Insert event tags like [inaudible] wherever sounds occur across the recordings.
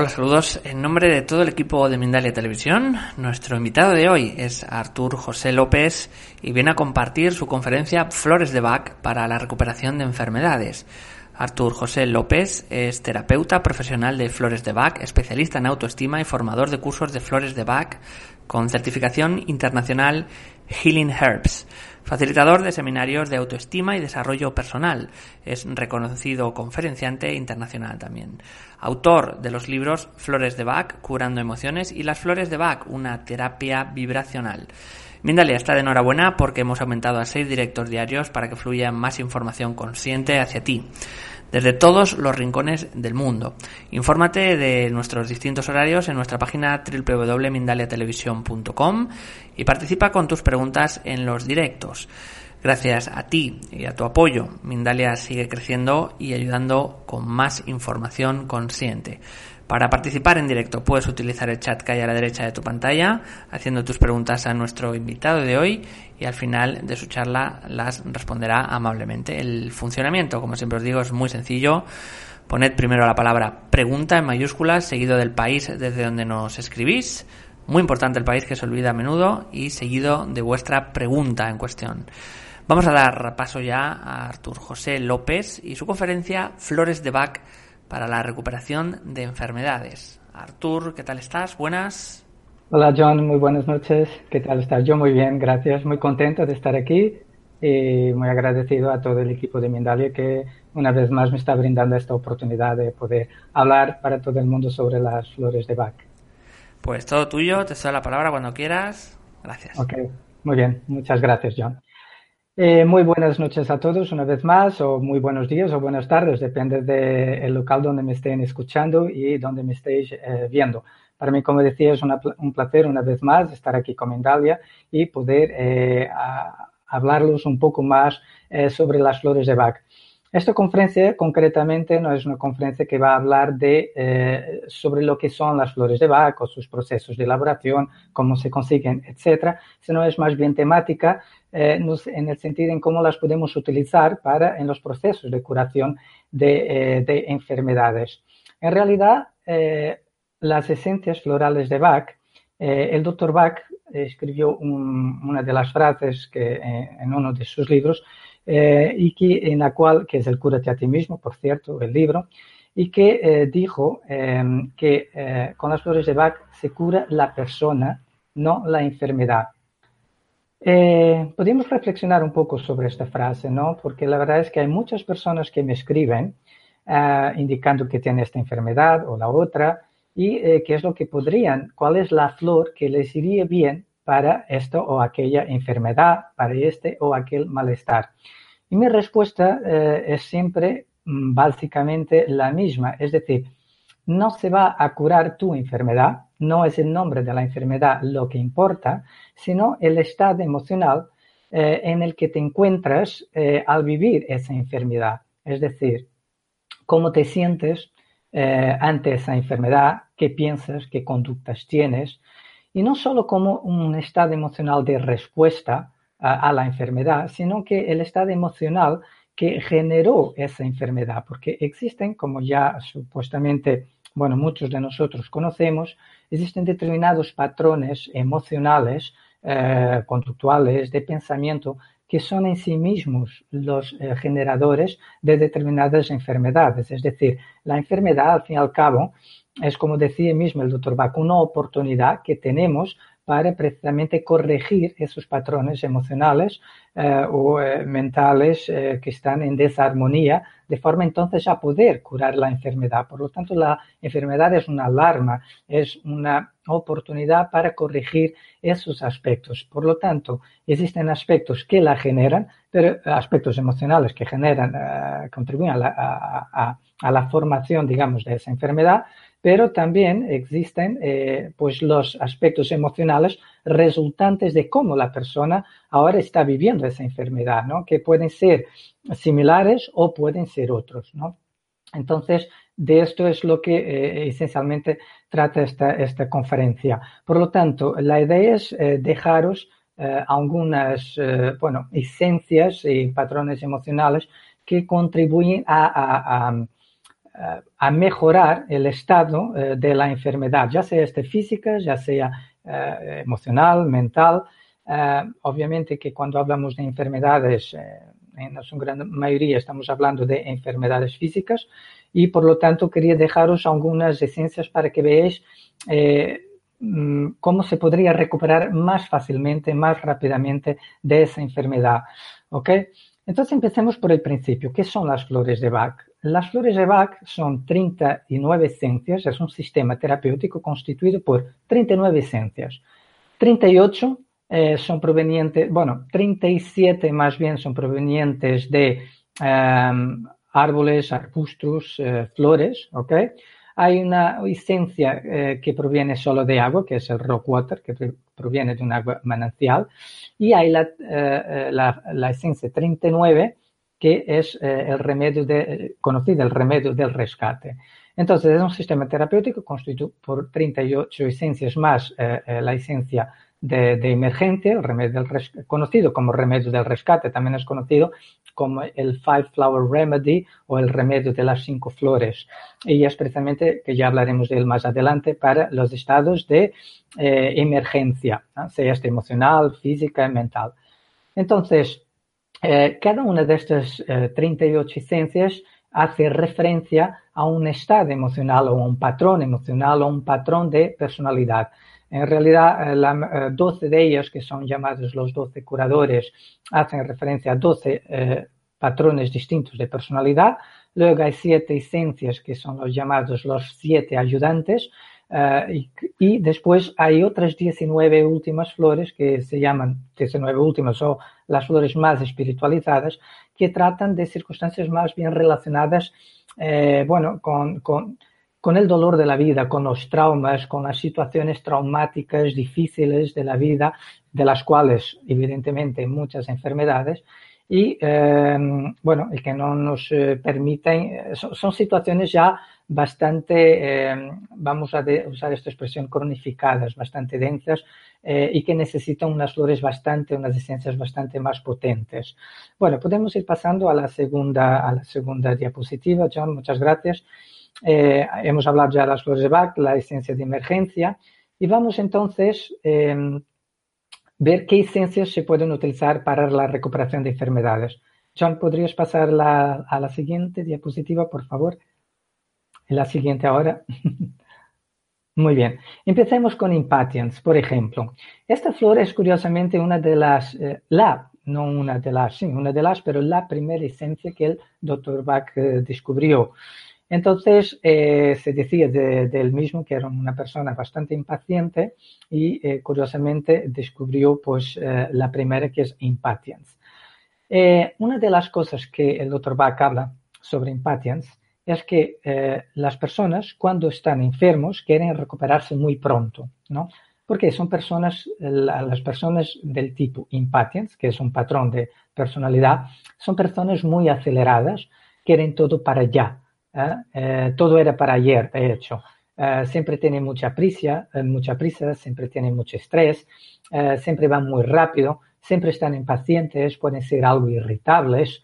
Hola, saludos. En nombre de todo el equipo de Mindalia Televisión, nuestro invitado de hoy es Artur José López y viene a compartir su conferencia Flores de Bach para la recuperación de enfermedades. Artur José López es terapeuta profesional de Flores de Bach, especialista en autoestima y formador de cursos de Flores de Bach con certificación internacional Healing Herbs. Facilitador de seminarios de autoestima y desarrollo personal. Es reconocido conferenciante internacional también. Autor de los libros Flores de Bach, Curando Emociones y Las Flores de Bach, una terapia vibracional. Mindalia está de enhorabuena porque hemos aumentado a seis directos diarios para que fluya más información consciente hacia ti desde todos los rincones del mundo. Infórmate de nuestros distintos horarios en nuestra página www.mindaliatelevisión.com y participa con tus preguntas en los directos. Gracias a ti y a tu apoyo, Mindalia sigue creciendo y ayudando con más información consciente. Para participar en directo puedes utilizar el chat que hay a la derecha de tu pantalla, haciendo tus preguntas a nuestro invitado de hoy y al final de su charla las responderá amablemente. El funcionamiento, como siempre os digo, es muy sencillo. Poned primero la palabra pregunta en mayúsculas, seguido del país desde donde nos escribís. Muy importante el país que se olvida a menudo y seguido de vuestra pregunta en cuestión. Vamos a dar paso ya a Artur José López y su conferencia Flores de Bach para la recuperación de enfermedades. Artur, ¿qué tal estás? Buenas. Hola John, muy buenas noches. ¿Qué tal estás? Yo muy bien, gracias. Muy contento de estar aquí y muy agradecido a todo el equipo de Mindalia que una vez más me está brindando esta oportunidad de poder hablar para todo el mundo sobre las flores de Bach. Pues todo tuyo, te doy la palabra cuando quieras. Gracias. Ok, muy bien. Muchas gracias, John. Eh, muy buenas noches a todos una vez más, o muy buenos días o buenas tardes, depende del local donde me estén escuchando y donde me estéis eh, viendo. Para mí, como decía, es un placer una vez más estar aquí con Mendalia y poder eh, hablarlos un poco más sobre las flores de Bach. Esta conferencia concretamente no es una conferencia que va a hablar de, sobre lo que son las flores de Bach o sus procesos de elaboración, cómo se consiguen, etcétera, sino es más bien temática eh, en el sentido en cómo las podemos utilizar para en los procesos de curación de, eh, enfermedades. En realidad, eh, las esencias florales de Bach, el doctor Bach escribió una de las frases que en uno de sus libros y que en la cual que es el cúrate a ti mismo, por cierto, el libro, y que dijo que con las flores de Bach se cura la persona, no la enfermedad. Eh, podemos reflexionar un poco sobre esta frase, ¿no? Porque la verdad es que hay muchas personas que me escriben eh, indicando que tienen esta enfermedad o la otra y eh, qué es lo que podrían, cuál es la flor que les iría bien para esto o aquella enfermedad, para este o aquel malestar. Y mi respuesta es siempre mm, básicamente la misma, es decir, no se va a curar tu enfermedad, no es el nombre de la enfermedad lo que importa, sino el estado emocional eh, en el que te encuentras eh, al vivir esa enfermedad. Es decir, cómo te sientes eh, ante esa enfermedad, qué piensas, qué conductas tienes, y no solo como un estado emocional de respuesta a, a la enfermedad, sino que el estado emocional que generó esa enfermedad, porque existen, como ya supuestamente bueno, muchos de nosotros conocemos, existen determinados patrones emocionales, eh, conductuales, de pensamiento, que son en sí mismos los eh, generadores de determinadas enfermedades. Es decir, la enfermedad, al fin y al cabo, es como decía mismo el doctor Bach, una oportunidad que tenemos para precisamente corregir esos patrones emocionales eh, o eh, mentales eh, que están en desarmonía, de forma entonces a poder curar la enfermedad. Por lo tanto, la enfermedad es una alarma, es una oportunidad para corregir esos aspectos. Por lo tanto, existen aspectos que la generan, pero aspectos emocionales que generan, contribuyen a la formación, digamos, de esa enfermedad, pero también existen eh, pues los aspectos emocionales resultantes de cómo la persona ahora está viviendo esa enfermedad, ¿no? que pueden ser similares o pueden ser otros. ¿no? Entonces, de esto es lo que eh, esencialmente trata esta, esta, conferencia. Por lo tanto, la idea es eh, dejaros algunas bueno, esencias y patrones emocionales que contribuyen a a mejorar el estado eh, de la enfermedad, ya sea este física, ya sea eh, emocional, mental. Eh, obviamente que cuando hablamos de enfermedades, en su gran mayoría estamos hablando de enfermedades físicas y por lo tanto quería dejaros algunas esencias para que veáis mm, cómo se podría recuperar más fácilmente, más rápidamente de esa enfermedad. ¿Ok? Entonces empecemos por el principio. ¿Qué son las flores de Bach? Las flores de Bach son 39 esencias, es un sistema terapéutico constituido por 39 esencias. 38 eh, son provenientes, bueno, 37 más bien son provenientes de em, árboles, arbustos, eh, flores, ¿ok? Hay una esencia eh, que proviene solo de agua, que es el rock water, que proviene de un agua manancial, y hay la, eh, la, esencia 39, que es eh, el remedio de, conocido, el remedio del rescate. Entonces, es un sistema terapéutico constituido por 38 esencias más la esencia de, emergencia, el remedio del conocido como remedio del rescate, también es conocido como el Five Flower Remedy o el remedio de las cinco flores. Y es precisamente, que ya hablaremos de él más adelante, para los estados de eh, emergencia, sea este emocional, física mental. Entonces, eh, cada una de estas 38 eh, esencias hace referencia a un estado emocional o un patrón emocional o un patrón de personalidad. En realidad, la, 12 de ellas, que son llamados los 12 curadores, hacen referencia a 12 eh, patrones distintos de personalidad. Luego hay siete esencias, que son los llamados los siete ayudantes. Eh, y, después hay otras 19 últimas flores que se llaman 19 últimas o las flores más espiritualizadas, que tratan de circunstancias más bien relacionadas, eh, bueno, con, con con el dolor de la vida, con los traumas, con las situaciones traumáticas difíciles de la vida, de las cuales evidentemente muchas enfermedades, y em, bueno, el que no nos eh, permiten, eh, son, situaciones ya bastante, em, vamos a usar esta expresión, cronificadas, bastante densas eh, y que necesitan unas flores bastante, unas esencias bastante más potentes. Bueno, podemos ir pasando a la segunda, a la segunda diapositiva, John, muchas gracias. Eh, hemos hablado ya de las flores de Bach, la esencia de emergencia, y vamos entonces a em, ver qué esencias se pueden utilizar para la recuperación de enfermedades. John, ¿podrías pasar a la siguiente diapositiva, por favor? La siguiente ahora. [laughs] Muy bien. Empecemos con Impatiens, por ejemplo. Esta flor es curiosamente una de las, eh, la, no una de las, sí, una de las, pero la primera esencia que el doctor Bach eh, descubrió. Entonces, eh, se decía de, mismo que era una persona bastante impaciente y, curiosamente, descubrió pues, la primera que es impatience. una de las cosas que el doctor Bach habla sobre impatience es que las personas, cuando están enfermos, quieren recuperarse muy pronto, ¿no? Porque son personas, las personas del tipo impatience, que es un patrón de personalidad, son personas muy aceleradas, quieren todo para allá ¿eh? Eh, todo era para ayer, de hecho. Eh, siempre tienen mucha prisa, mucha prisa, siempre tienen mucho estrés, siempre van muy rápido, siempre están impacientes, pueden ser algo irritables.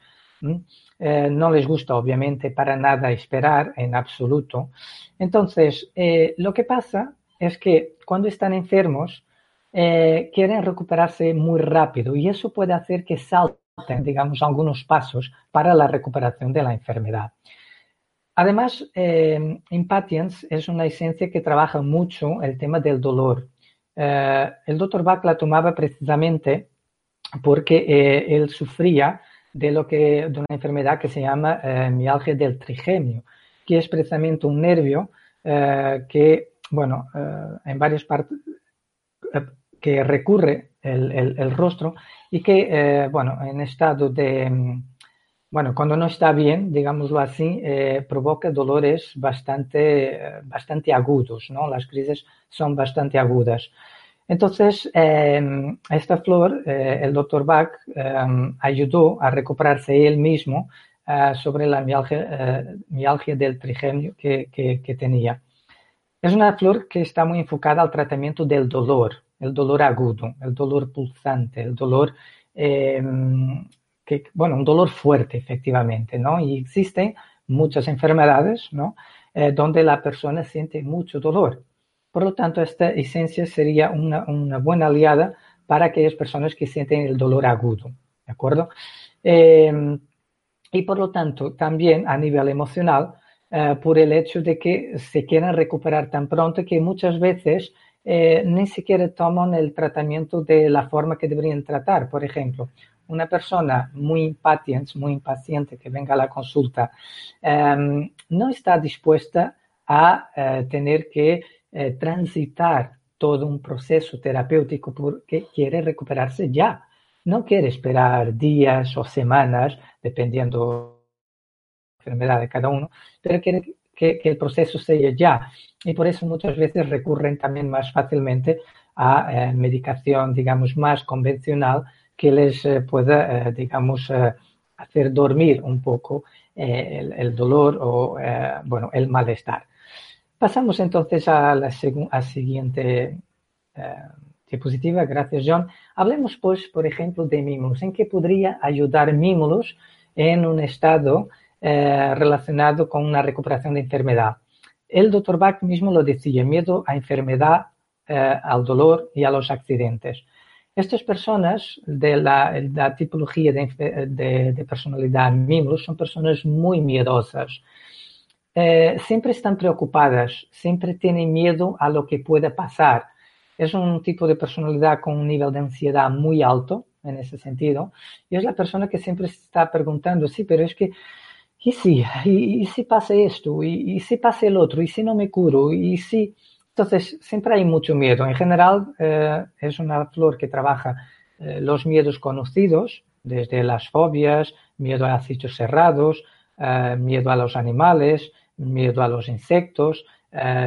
No les gusta, obviamente, para nada esperar en absoluto. Entonces, lo que pasa es que cuando están enfermos, quieren recuperarse muy rápido y eso puede hacer que salten, digamos, algunos pasos para la recuperación de la enfermedad. Además, eh, Impatience es una esencia que trabaja mucho el tema del dolor. el doctor Bach la tomaba precisamente porque él sufría de, lo que, de una enfermedad que se llama mialgia del trigemio, que es precisamente un nervio que, bueno, en varias partes, que recurre el, rostro y que, bueno, en estado de, mm, bueno, cuando no está bien, digámoslo así, eh, provoca dolores bastante, bastante agudos, ¿no? Las crisis son bastante agudas. Entonces, em, esta flor, eh, el doctor Bach em, ayudó a recuperarse él mismo eh, sobre la mialgia, del trigemio que, tenía. Es una flor que está muy enfocada al tratamiento del dolor, el dolor agudo, el dolor pulsante, el dolor em, bueno, un dolor fuerte, efectivamente, ¿no? Y existen muchas enfermedades, ¿no? Eh, donde la persona siente mucho dolor. Por lo tanto, esta esencia sería una, una, buena aliada para aquellas personas que sienten el dolor agudo, ¿de acuerdo? Em, y por lo tanto, también a nivel emocional, eh, por el hecho de que se quieran recuperar tan pronto que muchas veces eh, ni siquiera toman el tratamiento de la forma que deberían tratar. Por ejemplo, una persona muy impaciente, muy impaciente que venga a la consulta, em, no está dispuesta a eh, tener que eh, transitar todo un proceso terapéutico porque quiere recuperarse ya. No quiere esperar días o semanas, dependiendo de la enfermedad de cada uno, pero quiere que, el proceso sea ya. Y por eso muchas veces recurren también más fácilmente a eh, medicación, digamos, más convencional que les eh, pueda, eh, digamos, hacer dormir un poco el, dolor o, bueno, el malestar. Pasamos entonces a la siguiente diapositiva. Gracias, John. Hablemos, pues, por ejemplo, de Mimulus. ¿En qué podría ayudar Mimulus en un estado relacionado con una recuperación de enfermedad? El doctor Bach mismo lo decía, miedo a enfermedad, al dolor y a los accidentes. Estas personas de la, tipología de, personalidad Mimulus son personas muy miedosas. Eh, siempre están preocupadas, siempre tienen miedo a lo que pueda pasar. Es un tipo de personalidad con un nivel de ansiedad muy alto en ese sentido. Y es la persona que siempre está preguntando, sí, pero es que, ¿y si? ¿Y, si pasa esto? ¿Y, ¿Y, si pasa el otro? ¿Y si no me curo? ¿Y si...? Entonces, siempre hay mucho miedo. En general, eh, es una flor que trabaja eh, los miedos conocidos, desde las fobias, miedo a sitios cerrados, eh, miedo a los animales, miedo a los insectos,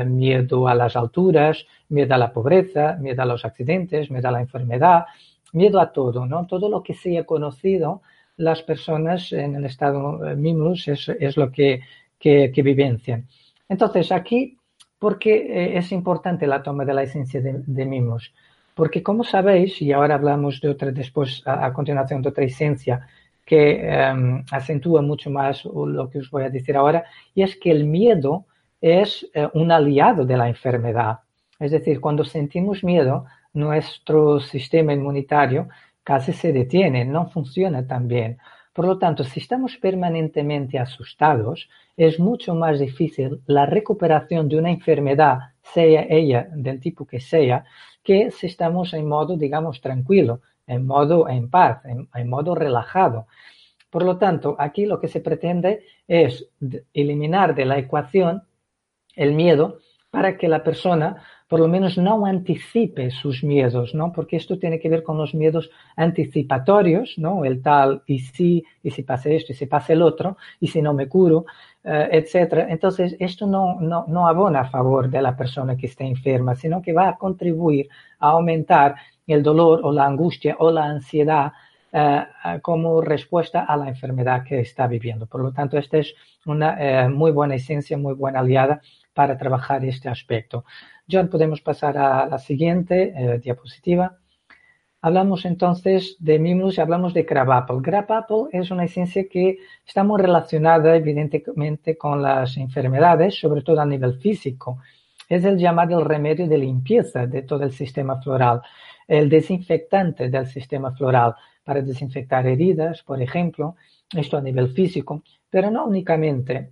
miedo a las alturas, miedo a la pobreza, miedo a los accidentes, miedo a la enfermedad, miedo a todo, ¿no? Todo lo que sea conocido, las personas en el estado Mimulus es, lo que, que, vivencian. Entonces, aquí porque eh, es importante la toma de la esencia de, mimos. Porque como sabéis, y ahora hablamos de otra después, a, continuación de otra esencia que em, acentúa mucho más lo que os voy a decir ahora, y es que el miedo es eh, un aliado de la enfermedad. Es decir, cuando sentimos miedo, nuestro sistema inmunitario casi se detiene, no funciona tan bien. Por lo tanto, si estamos permanentemente asustados, es mucho más difícil la recuperación de una enfermedad, sea ella del tipo que sea, que si estamos en modo, digamos, tranquilo, en modo en paz, en, modo relajado. Por lo tanto, aquí lo que se pretende es eliminar de la ecuación el miedo para que la persona por lo menos no anticipe sus miedos, ¿no? Porque esto tiene que ver con los miedos anticipatorios, ¿no? El tal, y si, y si pasa esto, y si pasa el otro, y si no me curo, eh, etcétera. Entonces, esto no, no, no abona a favor de la persona que está enferma, sino que va a contribuir a aumentar el dolor o la angustia o la ansiedad eh, como respuesta a la enfermedad que está viviendo. Por lo tanto, esta es una eh, muy buena esencia, muy buena aliada para trabajar este aspecto. John, podemos pasar a la siguiente eh, diapositiva. Hablamos entonces de Mimulus y hablamos de Crab Apple. Crab Apple es una esencia que está muy relacionada evidentemente con las enfermedades, sobre todo a nivel físico. Es el llamado remedio de limpieza de todo el sistema floral, el desinfectante del sistema floral para desinfectar heridas, por ejemplo, esto a nivel físico, pero no únicamente.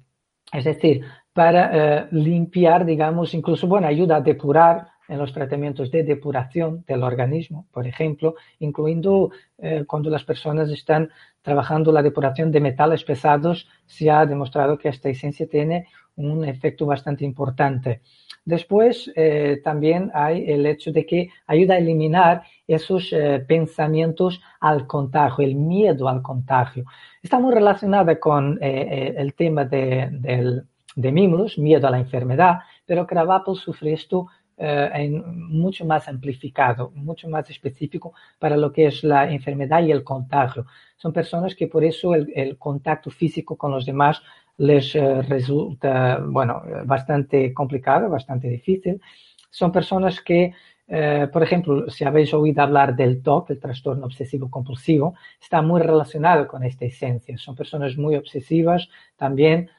Es decir, para eh, limpiar, digamos, incluso, bueno, ayuda a depurar en los tratamientos de depuración del organismo, por ejemplo, incluyendo eh, cuando las personas están trabajando la depuración de metales pesados, se ha demostrado que esta esencia tiene un efecto bastante importante. Después, eh, también hay el hecho de que ayuda a eliminar esos eh, pensamientos al contagio, el miedo al contagio. Está muy relacionada con el tema de, de, miedo a la enfermedad, pero Krabappel sufre esto eh, mucho más amplificado, mucho más específico para lo que es la enfermedad y el contagio. Son personas que por eso el, contacto físico con los demás les eh, resulta, bueno, bastante complicado, bastante difícil. Son personas que, eh, por ejemplo, si habéis oído hablar del TOC, el trastorno obsesivo compulsivo, está muy relacionado con esta esencia. Son personas muy obsesivas, también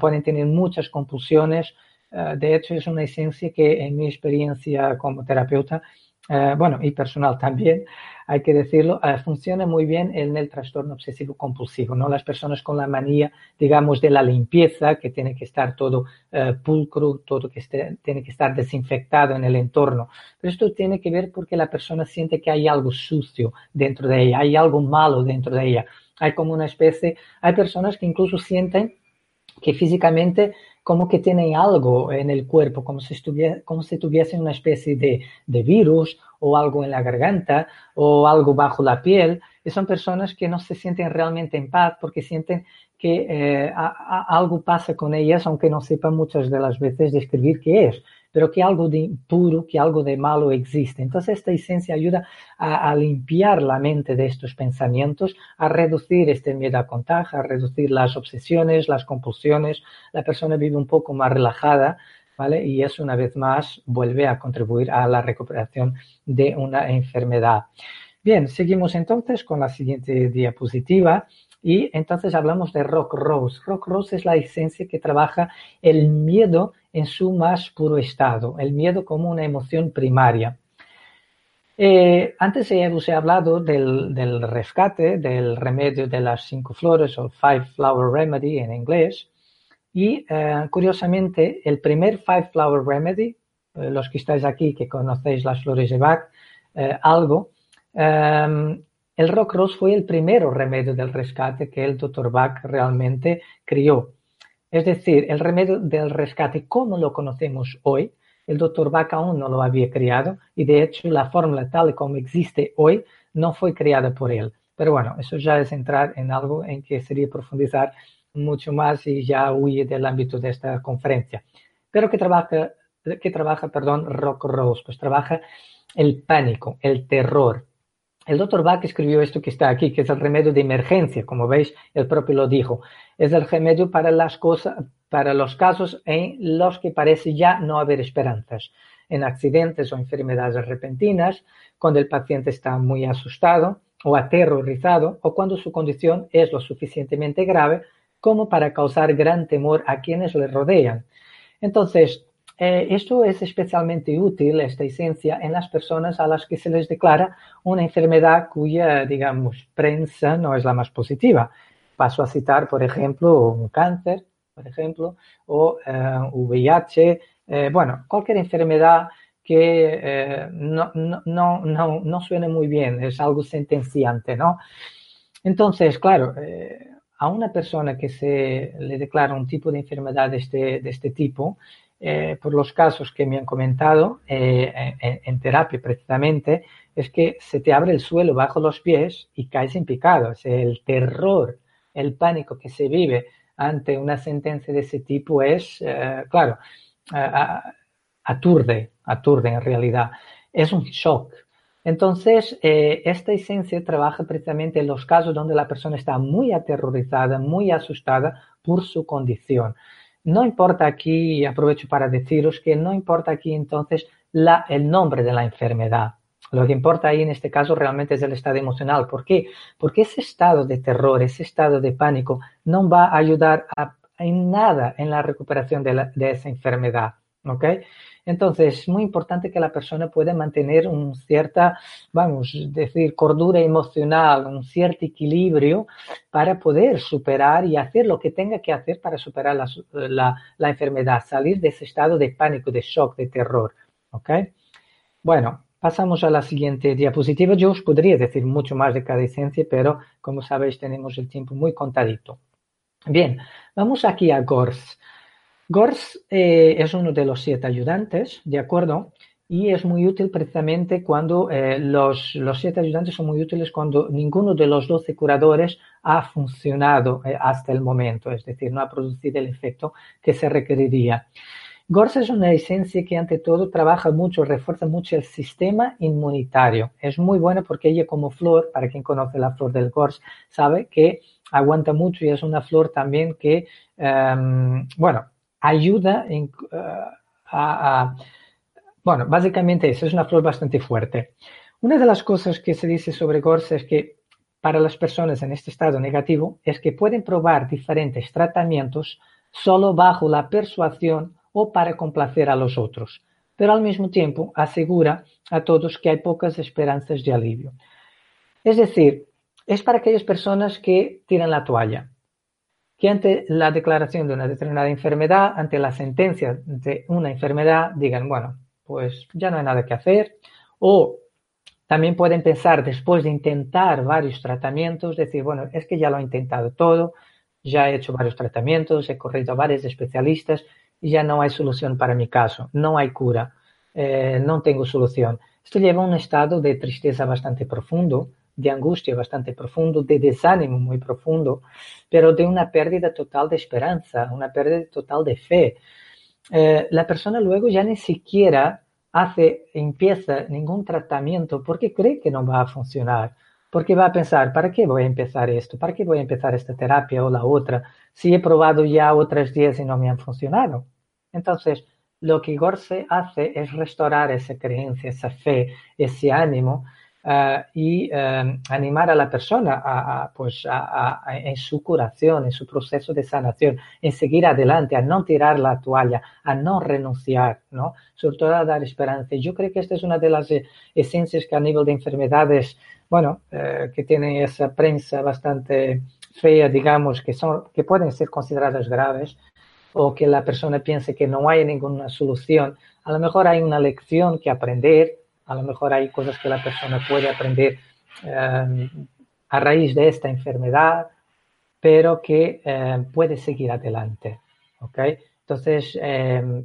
pueden tener muchas compulsiones, eh, de hecho, es una esencia que en mi experiencia como terapeuta, eh, bueno, y personal también, hay que decirlo, eh, funciona muy bien en el trastorno obsesivo compulsivo, ¿no? Las personas con la manía, digamos, de la limpieza, que tiene que estar todo pulcro, todo que tiene que estar desinfectado en el entorno. Pero esto tiene que ver porque la persona siente que hay algo sucio dentro de ella, hay algo malo dentro de ella. Hay como una especie, hay personas que incluso sienten que físicamente como que tienen algo en el cuerpo, como si, estuviese, como si tuviesen una especie de, de, virus o algo en la garganta o algo bajo la piel. Y son personas que no se sienten realmente en paz porque sienten que eh, algo pasa con ellas, aunque no sepan muchas de las veces describir qué es pero que algo de impuro, que algo de malo existe. Entonces esta esencia ayuda a, limpiar la mente de estos pensamientos, a reducir este miedo a contagio, a reducir las obsesiones, las compulsiones. La persona vive un poco más relajada, ¿vale? Y eso una vez más vuelve a contribuir a la recuperación de una enfermedad. Bien, seguimos entonces con la siguiente diapositiva. Y entonces hablamos de Rock Rose. Rock Rose es la esencia que trabaja el miedo en su más puro estado, el miedo como una emoción primaria. Eh, antes os he hablado del, rescate, del remedio de las cinco flores o Five Flower Remedy en inglés. Y eh, curiosamente, el primer Five Flower Remedy, eh, los que estáis aquí que conocéis las flores de Bach, algo, el rock rose fue el primero remedio del rescate que el Dr. Bach realmente crió. Es decir, el remedio del rescate como lo conocemos hoy, el Dr. Bach aún no lo había creado y de hecho la fórmula tal y como existe hoy no fue creada por él. Pero bueno, eso ya es entrar en algo en que sería profundizar mucho más y ya huye del ámbito de esta conferencia. Pero que trabaja, que trabaja, perdón, Rock Rose, pues trabaja el pánico, el terror, el doctor Bach escribió esto que está aquí, que es el remedio de emergencia, como veis, el propio lo dijo. Es el remedio para las cosas, para los casos en los que parece ya no haber esperanzas, en accidentes o enfermedades repentinas, cuando el paciente está muy asustado o aterrorizado, o cuando su condición es lo suficientemente grave como para causar gran temor a quienes le rodean. Entonces, eh, esto es especialmente útil, esta esencia, en las personas a las que se les declara una enfermedad cuya, digamos, prensa no es la más positiva. Paso a citar, por ejemplo, un cáncer, por ejemplo, o VIH, eh, eh, bueno, cualquier enfermedad que no, no, no, no, suene muy bien, es algo sentenciante, ¿no? Entonces, claro, a una persona que se le declara un tipo de enfermedad de este, de este tipo, eh, por los casos que me han comentado eh, en, terapia precisamente, es que se te abre el suelo bajo los pies y caes en picado. el terror, el pánico que se vive ante una sentencia de ese tipo es, eh, claro, aturde, aturde en realidad. Es un shock. Entonces, esta esencia trabaja precisamente en los casos donde la persona está muy aterrorizada, muy asustada por su condición. No importa aquí, aprovecho para deciros que no importa aquí entonces la, el nombre de la enfermedad. Lo que importa ahí en este caso realmente es el estado emocional. ¿Por qué? Porque ese estado de terror, ese estado de pánico no va a ayudar en nada en la recuperación de, de esa enfermedad. ¿ok? Entonces, es muy importante que la persona pueda mantener un cierta, vamos, decir, cordura emocional, un cierto equilibrio para poder superar y hacer lo que tenga que hacer para superar la, enfermedad, salir de ese estado de pánico, de shock, de terror. ¿Ok? Bueno, pasamos a la siguiente diapositiva. Yo os podría decir mucho más de cada esencia, pero como sabéis tenemos el tiempo muy contadito. Bien, vamos aquí a GORS. GORS eh, es uno de los siete ayudantes, ¿de acuerdo? Y es muy útil precisamente cuando eh, los, los, siete ayudantes son muy útiles cuando ninguno de los doce curadores ha funcionado eh, hasta el momento, es decir, no ha producido el efecto que se requeriría. GORS es una esencia que ante todo trabaja mucho, refuerza mucho el sistema inmunitario. Es muy buena porque ella como flor, para quien conoce la flor del GORS, sabe que aguanta mucho y es una flor también que, um, bueno, ayuda en, uh, a, bueno, básicamente eso, es una flor bastante fuerte. Una de las cosas que se dice sobre GORS es que para las personas en este estado negativo es que pueden probar diferentes tratamientos solo bajo la persuasión o para complacer a los otros, pero al mismo tiempo asegura a todos que hay pocas esperanzas de alivio. Es decir, es para aquellas personas que tiran la toalla, que ante la declaración de una determinada enfermedad, ante la sentencia de una enfermedad, digan, bueno, pues ya no hay nada que hacer, o también pueden pensar después de intentar varios tratamientos, decir, bueno, es que ya lo he intentado todo, ya he hecho varios tratamientos, he corrido a varios especialistas y ya no hay solución para mi caso, no hay cura, eh, no tengo solución. Esto lleva a un estado de tristeza bastante profundo, de angustia bastante profundo, de desánimo muy profundo, pero de una pérdida total de esperanza, una pérdida total de fe. Eh, la persona luego ya ni siquiera hace, empieza ningún tratamiento porque cree que no va a funcionar, porque va a pensar, ¿para qué voy a empezar esto? ¿Para qué voy a empezar esta terapia o la otra? Si he probado ya otras 10 y no me han funcionado. Entonces, lo que Gorse hace es restaurar esa creencia, esa fe, ese ánimo uh, y uh, animar a la persona a, pues a, en su curación, en su proceso de sanación, en seguir adelante, a no tirar la toalla, a no renunciar, ¿no? Sobre todo a dar esperanza. Yo creo que esta es una de las eh, esencias que a nivel de enfermedades, bueno, eh, que tienen esa prensa bastante fea, digamos, que, son, que pueden ser consideradas graves, o que la persona piense que no hay ninguna solución, a lo mejor hay una lección que aprender, a lo mejor hay cosas que la persona puede aprender eh, a raíz de esta enfermedad, pero que eh, puede seguir adelante. ¿ok? Entonces, eh,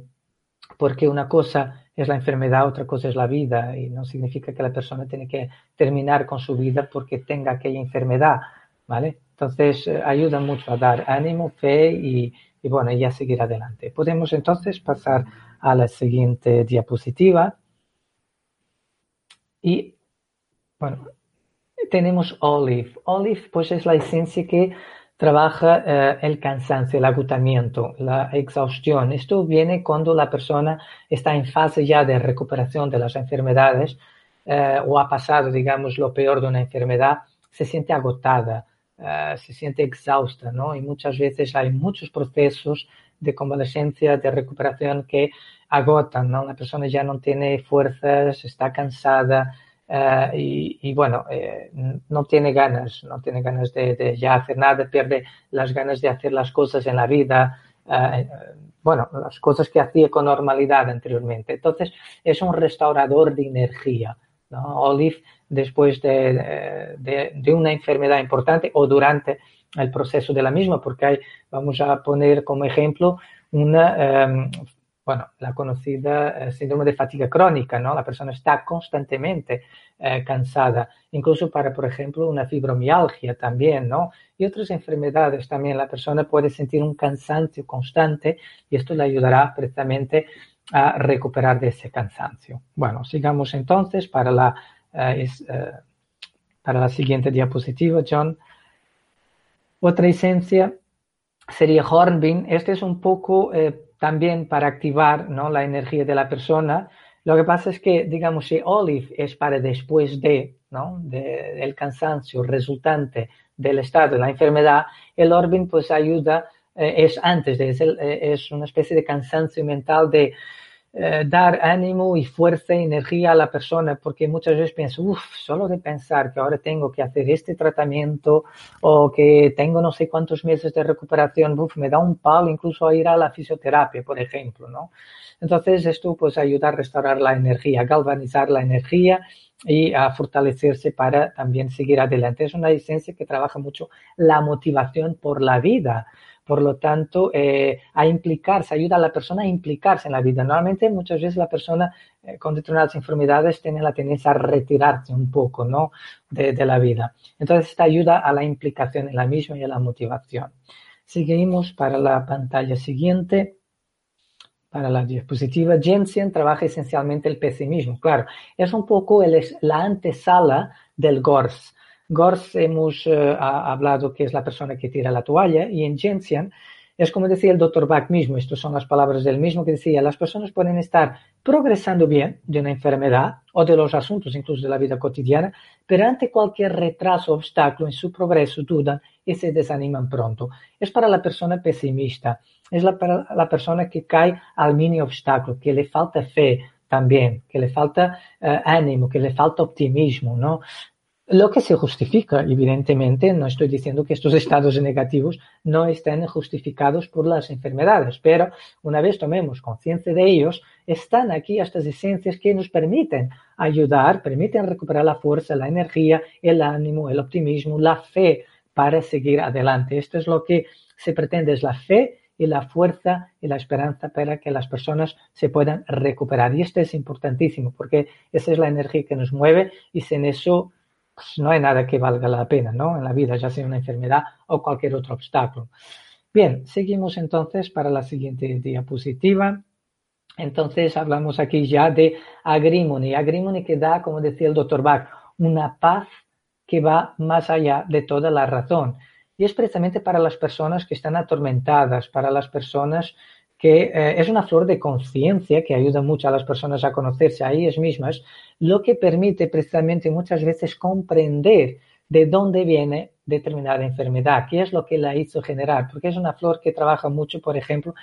porque una cosa es la enfermedad, otra cosa es la vida, y no significa que la persona tiene que terminar con su vida porque tenga aquella enfermedad, ¿vale? Entonces, eh, ayuda mucho a dar ánimo, fe y, y bueno, y a seguir adelante. Podemos entonces pasar a la siguiente diapositiva. Y bueno, tenemos Olive. Olive pues es la esencia que trabaja eh, el cansancio, el agotamiento, la exhaustión. Esto viene cuando la persona está en fase ya de recuperación de las enfermedades eh, o ha pasado, digamos, lo peor de una enfermedad, se siente agotada, uh, se siente exhausta, ¿no? Y muchas veces hay muchos procesos de convalescencia, de recuperación que agotan, ¿no? La persona ya no tiene fuerzas, está cansada uh, y, bueno, eh, no tiene ganas, no tiene ganas de, ya hacer nada, pierde las ganas de hacer las cosas en la vida, uh, bueno, las cosas que hacía con normalidad anteriormente. Entonces, es un restaurador de energía. ¿no? Olive, después de, de, una enfermedad importante o durante el proceso de la misma, porque hay, vamos a poner como ejemplo una, bueno, la conocida uh, síndrome de fatiga crónica, ¿no? La persona está constantemente uh, cansada, incluso para, por ejemplo, una fibromialgia también, ¿no? Y otras enfermedades también, la persona puede sentir un cansancio constante y esto le ayudará precisamente a recuperar de ese cansancio. Bueno, sigamos entonces para la, uh, para la siguiente diapositiva, John. Otra esencia sería Hornbeam. Este es un poco eh, también para activar ¿no? la energía de la persona. Lo que pasa es que, digamos, si Olive es para después de, ¿no? de, del cansancio resultante del estado de la enfermedad, el Orbin pues ayuda, eh, es antes de, es, eh, es una especie de cansancio mental de eh, dar ánimo y fuerza y energía a la persona, porque muchas veces pienso, uff, solo de pensar que ahora tengo que hacer este tratamiento o que tengo no sé cuántos meses de recuperación, uff, me da un palo incluso a ir a la fisioterapia, por ejemplo, ¿no? Entonces esto pues ayuda a restaurar la energía, galvanizar la energía y a fortalecerse para también seguir adelante. Es una licencia que trabaja mucho la motivación por la vida. Por lo tanto, eh, a implicarse, ayuda a la persona a implicarse en la vida. Normalmente, muchas veces la persona eh, con determinadas enfermedades tiene la tendencia a retirarse un poco, ¿no? De, de, la vida. Entonces, esta ayuda a la implicación en la misma y a la motivación. Seguimos para la pantalla siguiente para la diapositiva, Jensen trabaja esencialmente el pesimismo. Claro, es un poco el, la antesala del GORS. GORS hemos uh, hablado que es la persona que tira la toalla y en Jensen es como decía el doctor Bach mismo, estas son las palabras del mismo que decía, las personas pueden estar progresando bien de una enfermedad o de los asuntos incluso de la vida cotidiana, pero ante cualquier retraso o obstáculo en su progreso dudan y se desaniman pronto. Es para la persona pesimista es la, la persona que cae al mini obstáculo, que le falta fe también, que le falta uh, ánimo, que le falta optimismo, ¿no? Lo que se justifica, evidentemente, no estoy diciendo que estos estados negativos no estén justificados por las enfermedades, pero una vez tomemos conciencia de ellos, están aquí estas esencias que nos permiten ayudar, permiten recuperar la fuerza, la energía, el ánimo, el optimismo, la fe para seguir adelante. Esto es lo que se pretende, es la fe y la fuerza y la esperanza para que las personas se puedan recuperar. Y esto es importantísimo porque esa es la energía que nos mueve y sin eso pues, no hay nada que valga la pena ¿no? en la vida, ya sea una enfermedad o cualquier otro obstáculo. Bien, seguimos entonces para la siguiente diapositiva. Entonces hablamos aquí ya de agrimony. Agrimony que da, como decía el doctor Bach, una paz que va más allá de toda la razón. Y es precisamente para las personas que están atormentadas, para las personas que eh, es una flor de conciencia que ayuda mucho a las personas a conocerse a ellas mismas, lo que permite precisamente muchas veces comprender de dónde viene determinada enfermedad, qué es lo que la hizo generar, porque es una flor que trabaja mucho, por ejemplo,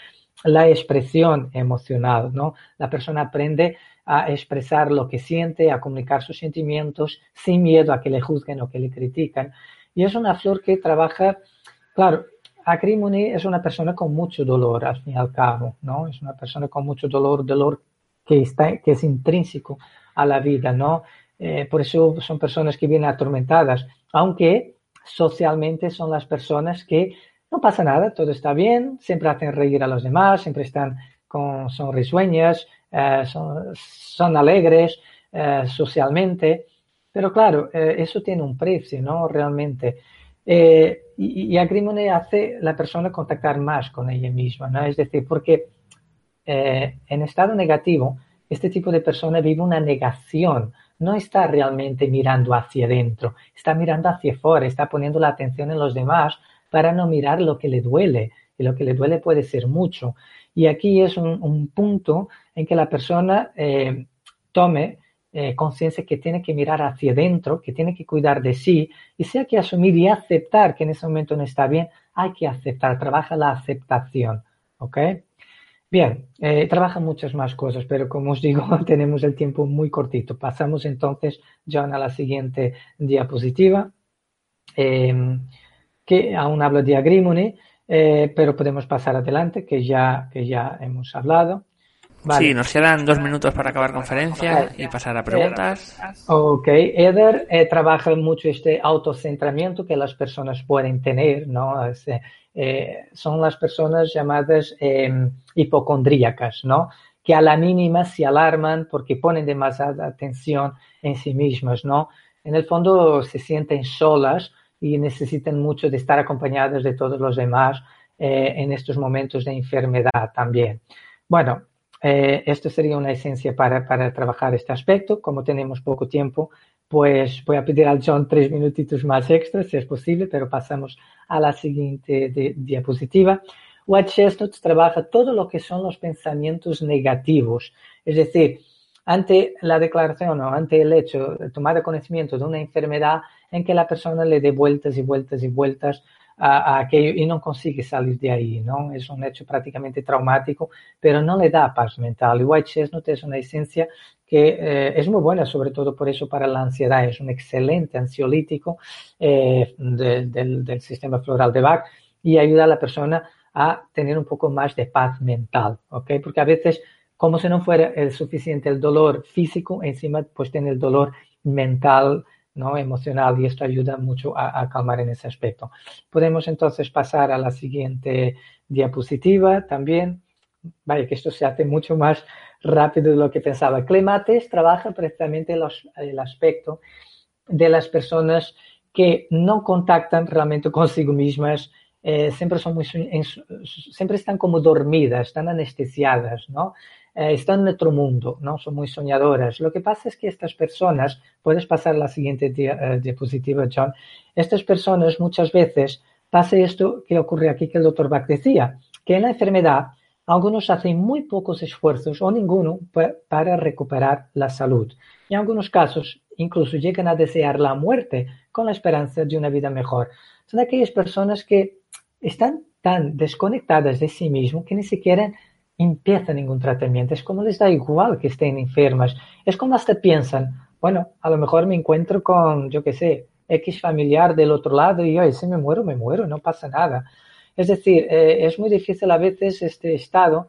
la expresión emocional, ¿no? La persona aprende a expresar lo que siente, a comunicar sus sentimientos sin miedo a que le juzguen o que le critican. Y es una flor que trabaja, claro, Acrimony es una persona con mucho dolor, al fin y al cabo, ¿no? Es una persona con mucho dolor, dolor que, está, que es intrínseco a la vida, ¿no? Eh, por eso son personas que vienen atormentadas, aunque socialmente son las personas que no pasa nada, todo está bien, siempre hacen reír a los demás, siempre están con, son risueñas, eh, son, son, alegres eh, socialmente, pero claro, eh, eso tiene un precio, ¿no? Realmente. Eh, y, y Agrimone hace la persona contactar más con ella misma, ¿no? Es decir, porque eh, en estado negativo, este tipo de persona vive una negación, no está realmente mirando hacia adentro, está mirando hacia afuera, está poniendo la atención en los demás para no mirar lo que le duele, y lo que le duele puede ser mucho. Y aquí es un, un punto en que la persona eh, tome eh, conciencia que tiene que mirar hacia adentro, que tiene que cuidar de sí, y sea que asumir y aceptar que en ese momento no está bien, hay que aceptar, trabaja la aceptación, ¿ok? Bien, eh, trabaja muchas más cosas, pero como os digo, [laughs] tenemos el tiempo muy cortito. Pasamos entonces, John, a la siguiente diapositiva, eh, que aún habla de agrimony, eh, pero podemos pasar adelante, que ya, que ya hemos hablado. Vale. Sí, nos quedan dos minutos para acabar conferencia y pasar a preguntas. Ok, Eder eh, trabaja mucho este autocentramiento que las personas pueden tener, ¿no? Es, eh, son las personas llamadas eh, hipocondríacas, ¿no? Que a la mínima se alarman porque ponen demasiada atención en sí mismas, ¿no? En el fondo se sienten solas y necesitan mucho de estar acompañadas de todos los demás eh, en estos momentos de enfermedad también. Bueno, eh, esto sería una esencia para, para, trabajar este aspecto. Como tenemos poco tiempo, pues voy a pedir al John tres minutitos más extras, si es posible, pero pasamos a la siguiente de, diapositiva. White Chestnut trabaja todo lo que son los pensamientos negativos, es decir, ante la declaración o ante el hecho de tomar conocimiento de una enfermedad en que la persona le dé vueltas y vueltas y vueltas a, a aquello y no consigue salir de ahí, ¿no? Es un hecho prácticamente traumático, pero no le da paz mental. Y White Chestnut es una esencia que eh, es muy buena, sobre todo por eso para la ansiedad. Es un excelente ansiolítico eh, de, del, del sistema floral de Bach y ayuda a la persona a tener un poco más de paz mental, ¿ok? Porque a veces, como si no fuera el suficiente el dolor físico, encima pues tiene el dolor mental, ¿no? emocional y esto ayuda mucho a, calmar en ese aspecto. Podemos entonces pasar a la siguiente diapositiva también. Vaya que esto se hace mucho más rápido de lo que pensaba. Clemates trabaja precisamente los, el aspecto de las personas que no contactan realmente consigo mismas, eh, siempre son muy, siempre están como dormidas, están anestesiadas, ¿no? Eh, están en otro mundo, ¿no? Son muy soñadoras. Lo que pasa es que estas personas, puedes pasar la siguiente dia, uh, diapositiva, John, estas personas muchas veces pasa esto que ocurre aquí que el doctor Bach decía, que en la enfermedad algunos hacen muy pocos esfuerzos o ninguno para recuperar la salud. En algunos casos incluso llegan a desear la muerte con la esperanza de una vida mejor. Son aquellas personas que están tan desconectadas de sí mismos que ni siquiera empieza ningún tratamiento. Es como les da igual que estén enfermas. Es como hasta piensan, bueno, a lo mejor me encuentro con, yo qué sé, X familiar del otro lado y hoy si me muero, me muero, no pasa nada. Es decir, eh, es muy difícil a veces este estado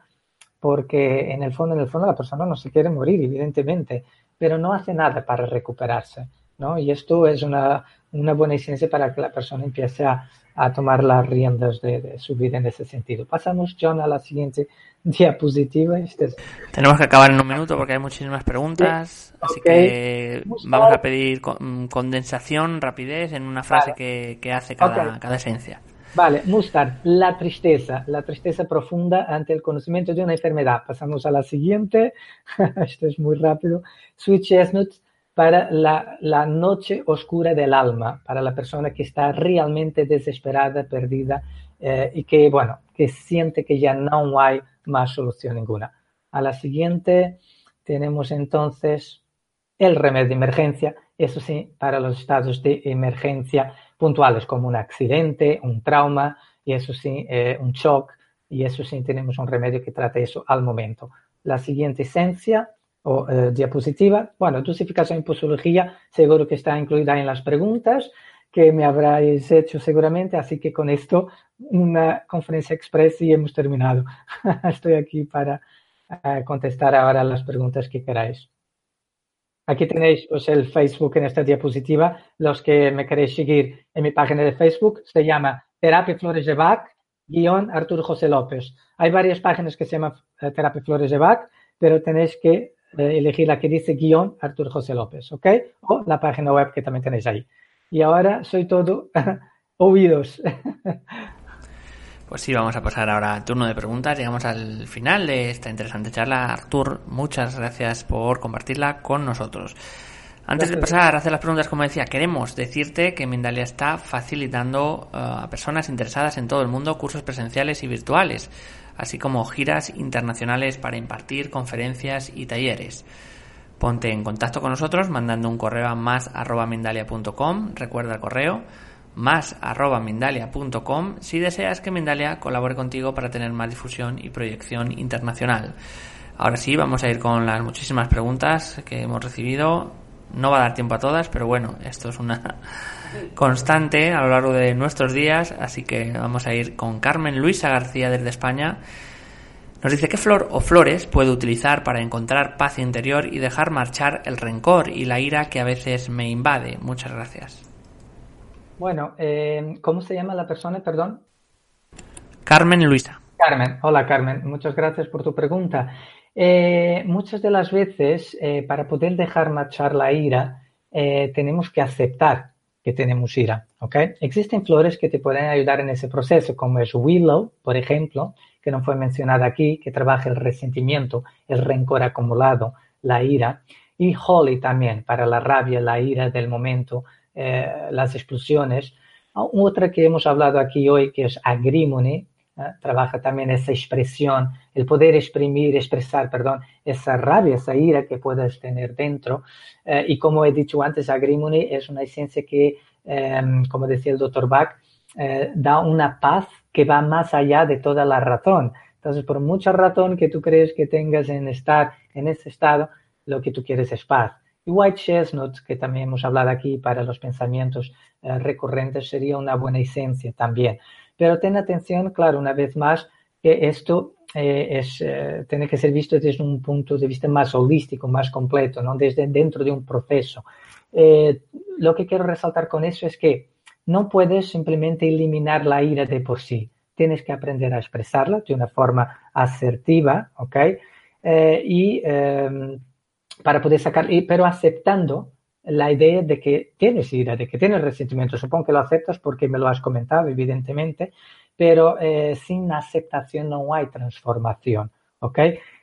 porque en el fondo, en el fondo la persona no se quiere morir, evidentemente, pero no hace nada para recuperarse, ¿no? Y esto es una, una buena esencia para que la persona empiece a, a tomar las riendas de, de, su vida en ese sentido. Pasamos, John, a la siguiente diapositiva. Este es... Tenemos que acabar en un minuto porque hay muchísimas preguntas, sí. así que vamos a pedir condensación, rapidez en una frase vale. que, que, hace cada, okay. cada esencia. Vale, Mustard, la tristeza, la tristeza profunda ante el conocimiento de una enfermedad. Pasamos a la siguiente, [laughs] esto es muy rápido. Sweet Chestnuts, para la, la, noche oscura del alma, para la persona que está realmente desesperada, perdida eh, y que, bueno, que siente que ya no hay más solución ninguna. A la siguiente tenemos entonces el remedio de emergencia, eso sí, para los estados de emergencia puntuales como un accidente, un trauma y eso sí, eh, un shock y eso sí tenemos un remedio que trata eso al momento. La siguiente esencia o eh, diapositiva. Bueno, dosificación en posología seguro que está incluida en las preguntas que me habráis hecho seguramente, así que con esto una conferencia express y hemos terminado. [laughs] Estoy aquí para uh, contestar ahora las preguntas que queráis. Aquí tenéis pues, el Facebook en esta diapositiva. Los que me queréis seguir en mi página de Facebook se llama Terapia Flores de Bach, guion Arturo José López. Hay varias páginas que se llaman uh, Terapia Flores de Bach, pero tenéis que eh, elegir la que dice guion Arturo José López, ¿ok? O la página web que también tenéis ahí. Y ahora soy todo [laughs] oídos. Pues sí, vamos a pasar ahora al turno de preguntas. Llegamos al final de esta interesante charla. Artur, muchas gracias por compartirla con nosotros. Antes de pasar a hacer las preguntas, como decía, queremos decirte que Mindalia está facilitando uh, a personas interesadas en todo el mundo cursos presenciales y virtuales así como giras internacionales para impartir conferencias y talleres. Ponte en contacto con nosotros mandando un correo a más arroba mindalia.com, recuerda el correo, más arroba mindalia.com si deseas que Mindalia colabore contigo para tener más difusión y proyección internacional. Ahora sí, vamos a ir con las muchísimas preguntas que hemos recibido. No va a dar tiempo a todas, pero bueno, esto es una constante a lo largo de nuestros días, así que vamos a ir con Carmen Luisa García desde España. Nos dice qué flor o flores puedo utilizar para encontrar paz interior y dejar marchar el rencor y la ira que a veces me invade. Muchas gracias. Bueno, eh, ¿cómo se llama la persona, perdón? Carmen Luisa. Carmen, hola Carmen, muchas gracias por tu pregunta. Eh, muchas de las veces, eh, para poder dejar marchar la ira, tenemos que aceptar que tenemos ira. ¿okay? Existen flores que te pueden ayudar en ese proceso, como es Willow, por ejemplo, que no fue mencionada aquí, que trabaja el resentimiento, el rencor acumulado, la ira, y Holly también, para la rabia, la ira del momento, eh, las explosiones. Otra que hemos hablado aquí hoy, que es Agrimony. Trabaja también esa expresión, el poder exprimir, expresar, perdón, esa rabia, esa ira que puedes tener dentro. Eh, y como he dicho antes, Agrimony es una esencia que, eh, como decía el doctor Bach, eh, da una paz que va más allá de toda la razón. Entonces, por mucha razón que tú crees que tengas en estar en ese estado, lo que tú quieres es paz. Y White Chestnut, que también hemos hablado aquí para los pensamientos eh, recurrentes, sería una buena esencia también. Pero ten atención, claro, una vez más, que esto eh, eh, tiene que ser visto desde un punto de vista más holístico, más completo, ¿no? desde dentro de un proceso. lo que quiero resaltar con eso es que no puedes simplemente eliminar la ira de por sí. Tienes que aprender a expresarla de una forma asertiva, ¿ok? y em, para poder sacar, pero aceptando la idea de que tienes ira, de que tienes resentimiento. Supongo que lo aceptas porque me lo has comentado, evidentemente, pero eh, sin aceptación no hay transformación, ¿ok?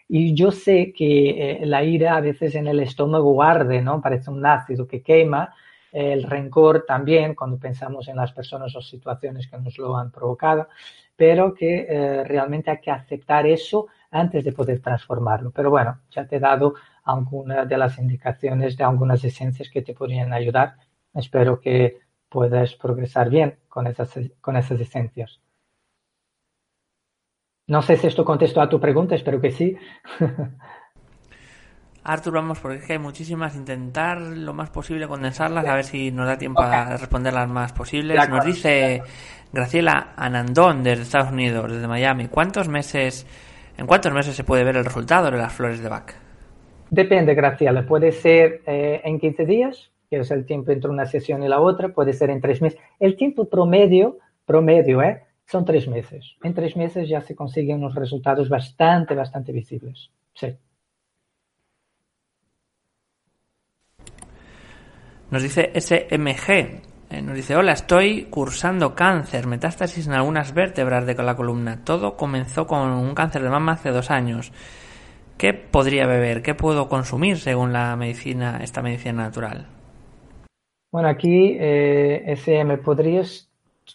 Y yo sé que eh, la ira a veces en el estómago arde, ¿no? Parece un ácido que quema. El rencor también, cuando pensamos en las personas o situaciones que nos lo han provocado, pero que eh, realmente hay que aceptar eso antes de poder transformarlo. Pero bueno, ya te he dado algunas de las indicaciones de algunas esencias que te podrían ayudar. Espero que puedas progresar bien con esas, con esas esencias. No sé si esto contestó a tu pregunta, espero que sí. [laughs] Artur, vamos, porque es que hay muchísimas. Intentar lo más posible condensarlas, a ver si nos da tiempo a responder las más posibles. Nos dice Graciela Anandón desde Estados Unidos, desde Miami. ¿Cuántos meses, en cuántos meses se puede ver el resultado de las flores de Bach? Depende, Graciela. Puede ser eh, en 15 días, que es el tiempo entre una sesión y la otra. Puede ser en tres meses. El tiempo promedio, promedio, ¿eh? Son tres meses. En tres meses ya se consiguen unos resultados bastante, bastante visibles. Sí. Nos dice SMG. Eh, nos dice, hola, estoy cursando cáncer, metástasis en algunas vértebras de la columna. Todo comenzó con un cáncer de mama hace dos años. ¿Qué podría beber? ¿Qué puedo consumir según la medicina, esta medicina natural? Bueno, aquí, eh, SM, podrías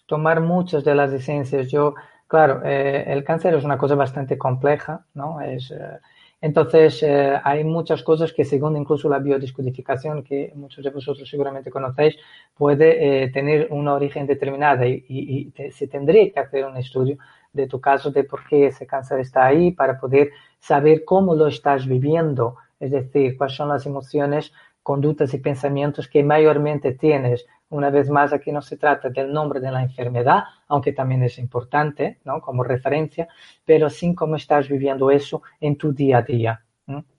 tomar muchas de las esencias. Yo, claro, eh, el cáncer es una cosa bastante compleja, ¿no? Es, eh, entonces, eh, hay muchas cosas que según incluso la biodescodificación, que muchos de vosotros seguramente conocéis, puede tener un origen determinado y, y, se tendría que hacer un estudio de tu caso, de por qué ese cáncer está ahí, para poder saber cómo lo estás viviendo, es decir, cuáles son las emociones, conductas y pensamientos que mayormente tienes. Una vez más, aquí no se trata del nombre de la enfermedad, aunque también es importante, ¿no? Como referencia, pero sí cómo estás viviendo eso en tu día a día.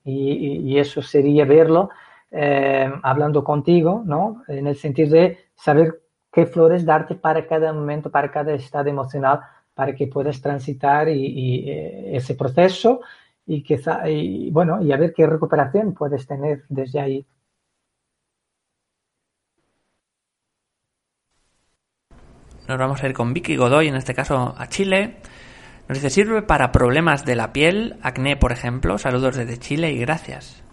Y, eso sería verlo eh, hablando contigo, ¿no? En el sentido de saber qué flores darte para cada momento, para cada estado emocional para que puedas transitar eh, ese proceso y, quizá, y, bueno, y a ver qué recuperación puedes tener desde ahí. Nos vamos a ir con Vicky Godoy, en este caso a Chile. Nos dice, ¿sirve para problemas de la piel, acné, por ejemplo? Saludos desde Chile y gracias.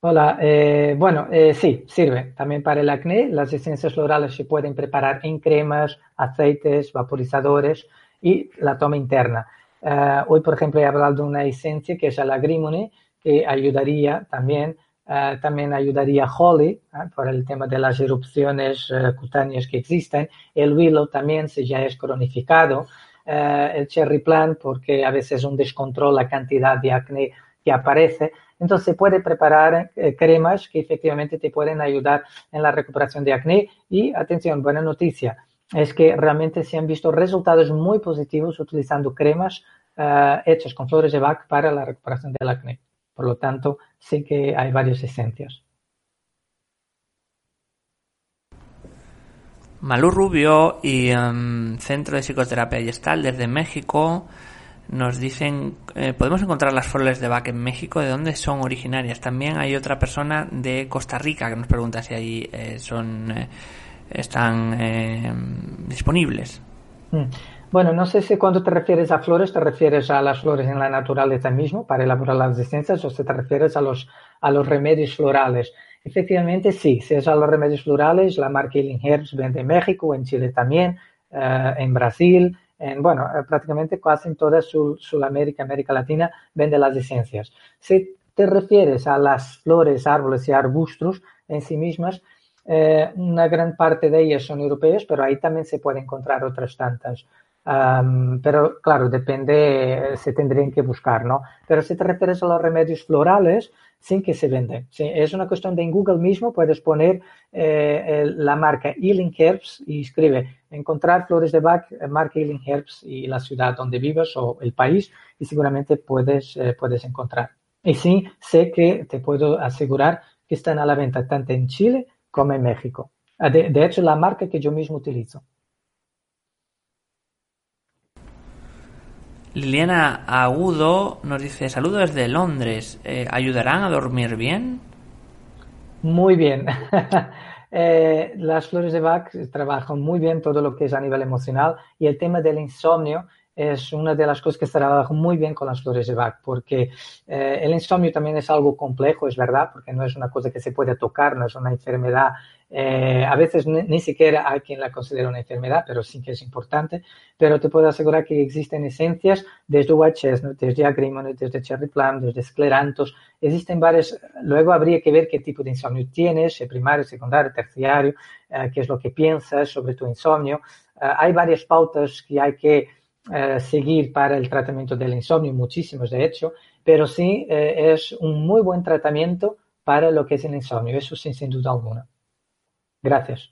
Hola, eh, bueno, eh, sí, sirve también para el acné. Las esencias florales se pueden preparar en cremas, aceites, vaporizadores y la toma interna. Eh, hoy, por ejemplo, he hablado de una esencia que es el agrimone, que ayudaría también, uh, también ayudaría Holly uh, por el tema de las erupciones cutáneas que existen. El willow también, si ya es cronificado. el cherry plant, porque a veces un descontrol la cantidad de acné que aparece. Entonces se puede preparar cremas que efectivamente te pueden ayudar en la recuperación de acné. Y atención, buena noticia es que realmente se han visto resultados muy positivos utilizando cremas uh, hechas con flores de Bach para la recuperación del acné. Por lo tanto, sí que hay varias esencias. Malú Rubio y um, Centro de Psicoterapia Gestal desde México nos dicen, eh, podemos encontrar las flores de Bach en México, ¿de dónde son originarias? También hay otra persona de Costa Rica que nos pregunta si ahí eh, son eh, están eh, disponibles. Mm. Bueno, no sé si cuando te refieres a flores te refieres a las flores en la naturaleza mismo para elaborar las esencias o si te refieres a los, a los remedios florales. Efectivamente, sí, si es a los remedios florales, la marca Herbs vende en México, en Chile también, eh, en Brasil, en, bueno, eh, prácticamente casi en toda Sudamérica, América Latina, vende las esencias. Si te refieres a las flores, árboles y arbustos en sí mismas, eh, una gran parte de ellas son europeas, pero ahí también se puede encontrar otras tantas. Pero claro, depende, se tendrían que buscar, ¿no? Pero si te refieres a los remedios florales, sí que se venden. es una cuestión de en Google mismo puedes poner eh, la marca Healing Herbs y escribe encontrar flores de Bach, eh, marca Healing Herbs y la ciudad donde vives o el país y seguramente puedes, eh, puedes encontrar. Y sí, sé que te puedo asegurar que están a la venta tanto en Chile como en México. Ah, de, de hecho, la marca que yo mismo utilizo. Liliana Agudo nos dice, saludos desde Londres, eh, ¿ayudarán a dormir bien? Muy bien. [laughs] Eh, las flores de Bach trabajan muy bien todo lo que es a nivel emocional y el tema del insomnio es una de las cosas que trabajan muy bien con las flores de Bach, porque eh, el insomnio también es algo complejo, es verdad, porque no es una cosa que se puede tocar, no es una enfermedad. Eh, a veces ni, siquiera hay quien la considera una enfermedad, pero sí que es importante. Pero te puedo asegurar que existen esencias desde white chestnut, desde agrimony, desde cherry plum, desde esclerantos. Existen varias. Luego habría que ver qué tipo de insomnio tienes, primario, secundario, terciario, eh, qué es lo que piensas sobre tu insomnio. hay varias pautas que hay que eh, seguir para el tratamiento del insomnio, muchísimos de hecho, pero sí eh, es un muy buen tratamiento para lo que es el insomnio, eso sin, sin duda alguna. Gracias.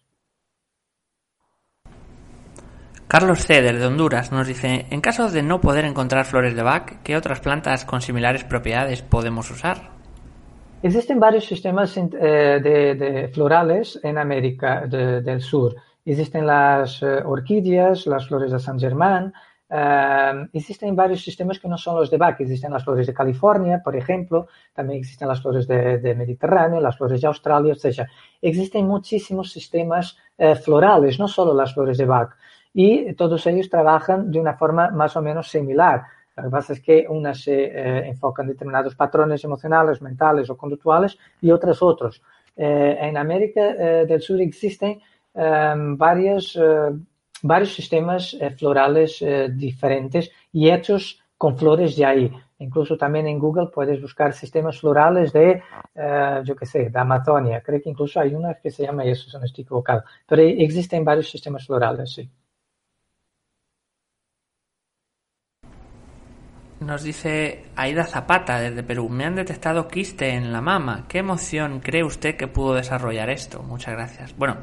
Carlos Ceder de Honduras nos dice, en caso de no poder encontrar flores de Bach, ¿qué otras plantas con similares propiedades podemos usar? Existen varios sistemas eh, de, florales en América del Sur. Existen las orquídeas, las flores de San Germán, existen varios sistemas que no son los de Bach. Existen las flores de California, por ejemplo, también existen las flores de, Mediterráneo, las flores de Australia, etc. Existen muchísimos sistemas eh, florales, no solo las flores de Bach. Y todos ellos trabajan de una forma más o menos similar. Lo que pasa es que unas se eh, enfocan en determinados patrones emocionales, mentales o conductuales y otras otros. Eh, en América del Sur existen varias varios sistemas eh, florales eh, diferentes y hechos con flores de ahí. Incluso también en Google puedes buscar sistemas florales de, eh, yo qué sé, de Amazonia. Creo que incluso hay una que se llama eso, si no estoy equivocado. Pero existen varios sistemas florales, sí. Nos dice Aida Zapata desde Perú. Me han detectado quiste en la mama. ¿Qué emoción cree usted que pudo desarrollar esto? Muchas gracias. Bueno,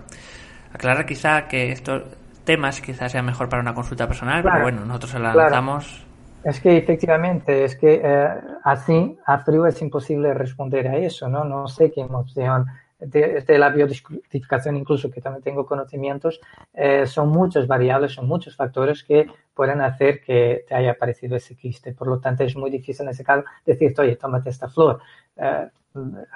aclarar quizá que esto temas quizás sea mejor para una consulta personal, pero bueno, nosotros se la lanzamos. Es que efectivamente, es que eh, así a frío es imposible responder a eso, ¿no? No sé qué emoción. De, la biodescodificación, incluso que también tengo conocimientos, eh, son muchas variables, son muchos factores que pueden hacer que te haya aparecido ese quiste. Por lo tanto, es muy difícil en ese caso decirte, oye, tómate esta flor. Eh,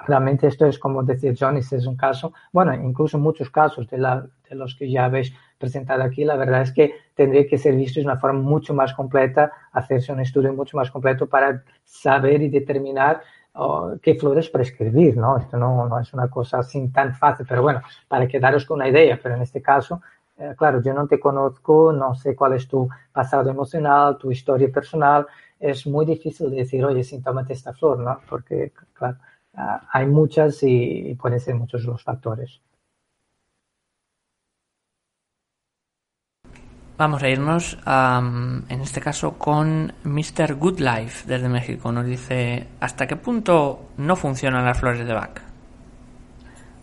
realmente esto es como decir Johnny, si es un caso, bueno, incluso muchos casos de, la, de los que ya habéis presentado aquí, la verdad es que tendría que ser visto de una forma mucho más completa, hacerse un estudio mucho más completo para saber y determinar oh, qué flores prescribir, ¿no? Esto no, no, es una cosa así tan fácil, pero bueno, para quedaros con una idea, pero en este caso, eh, claro, yo no te conozco, no sé cuál es tu pasado emocional, tu historia personal, es muy difícil decir, oye, sí, tómate esta flor, ¿no? Porque, claro, ah, hay muchas y pueden ser muchos los factores. Vamos a irnos, en este caso, con Mr. Goodlife desde México. Nos dice, ¿hasta qué punto no funcionan las flores de Bach?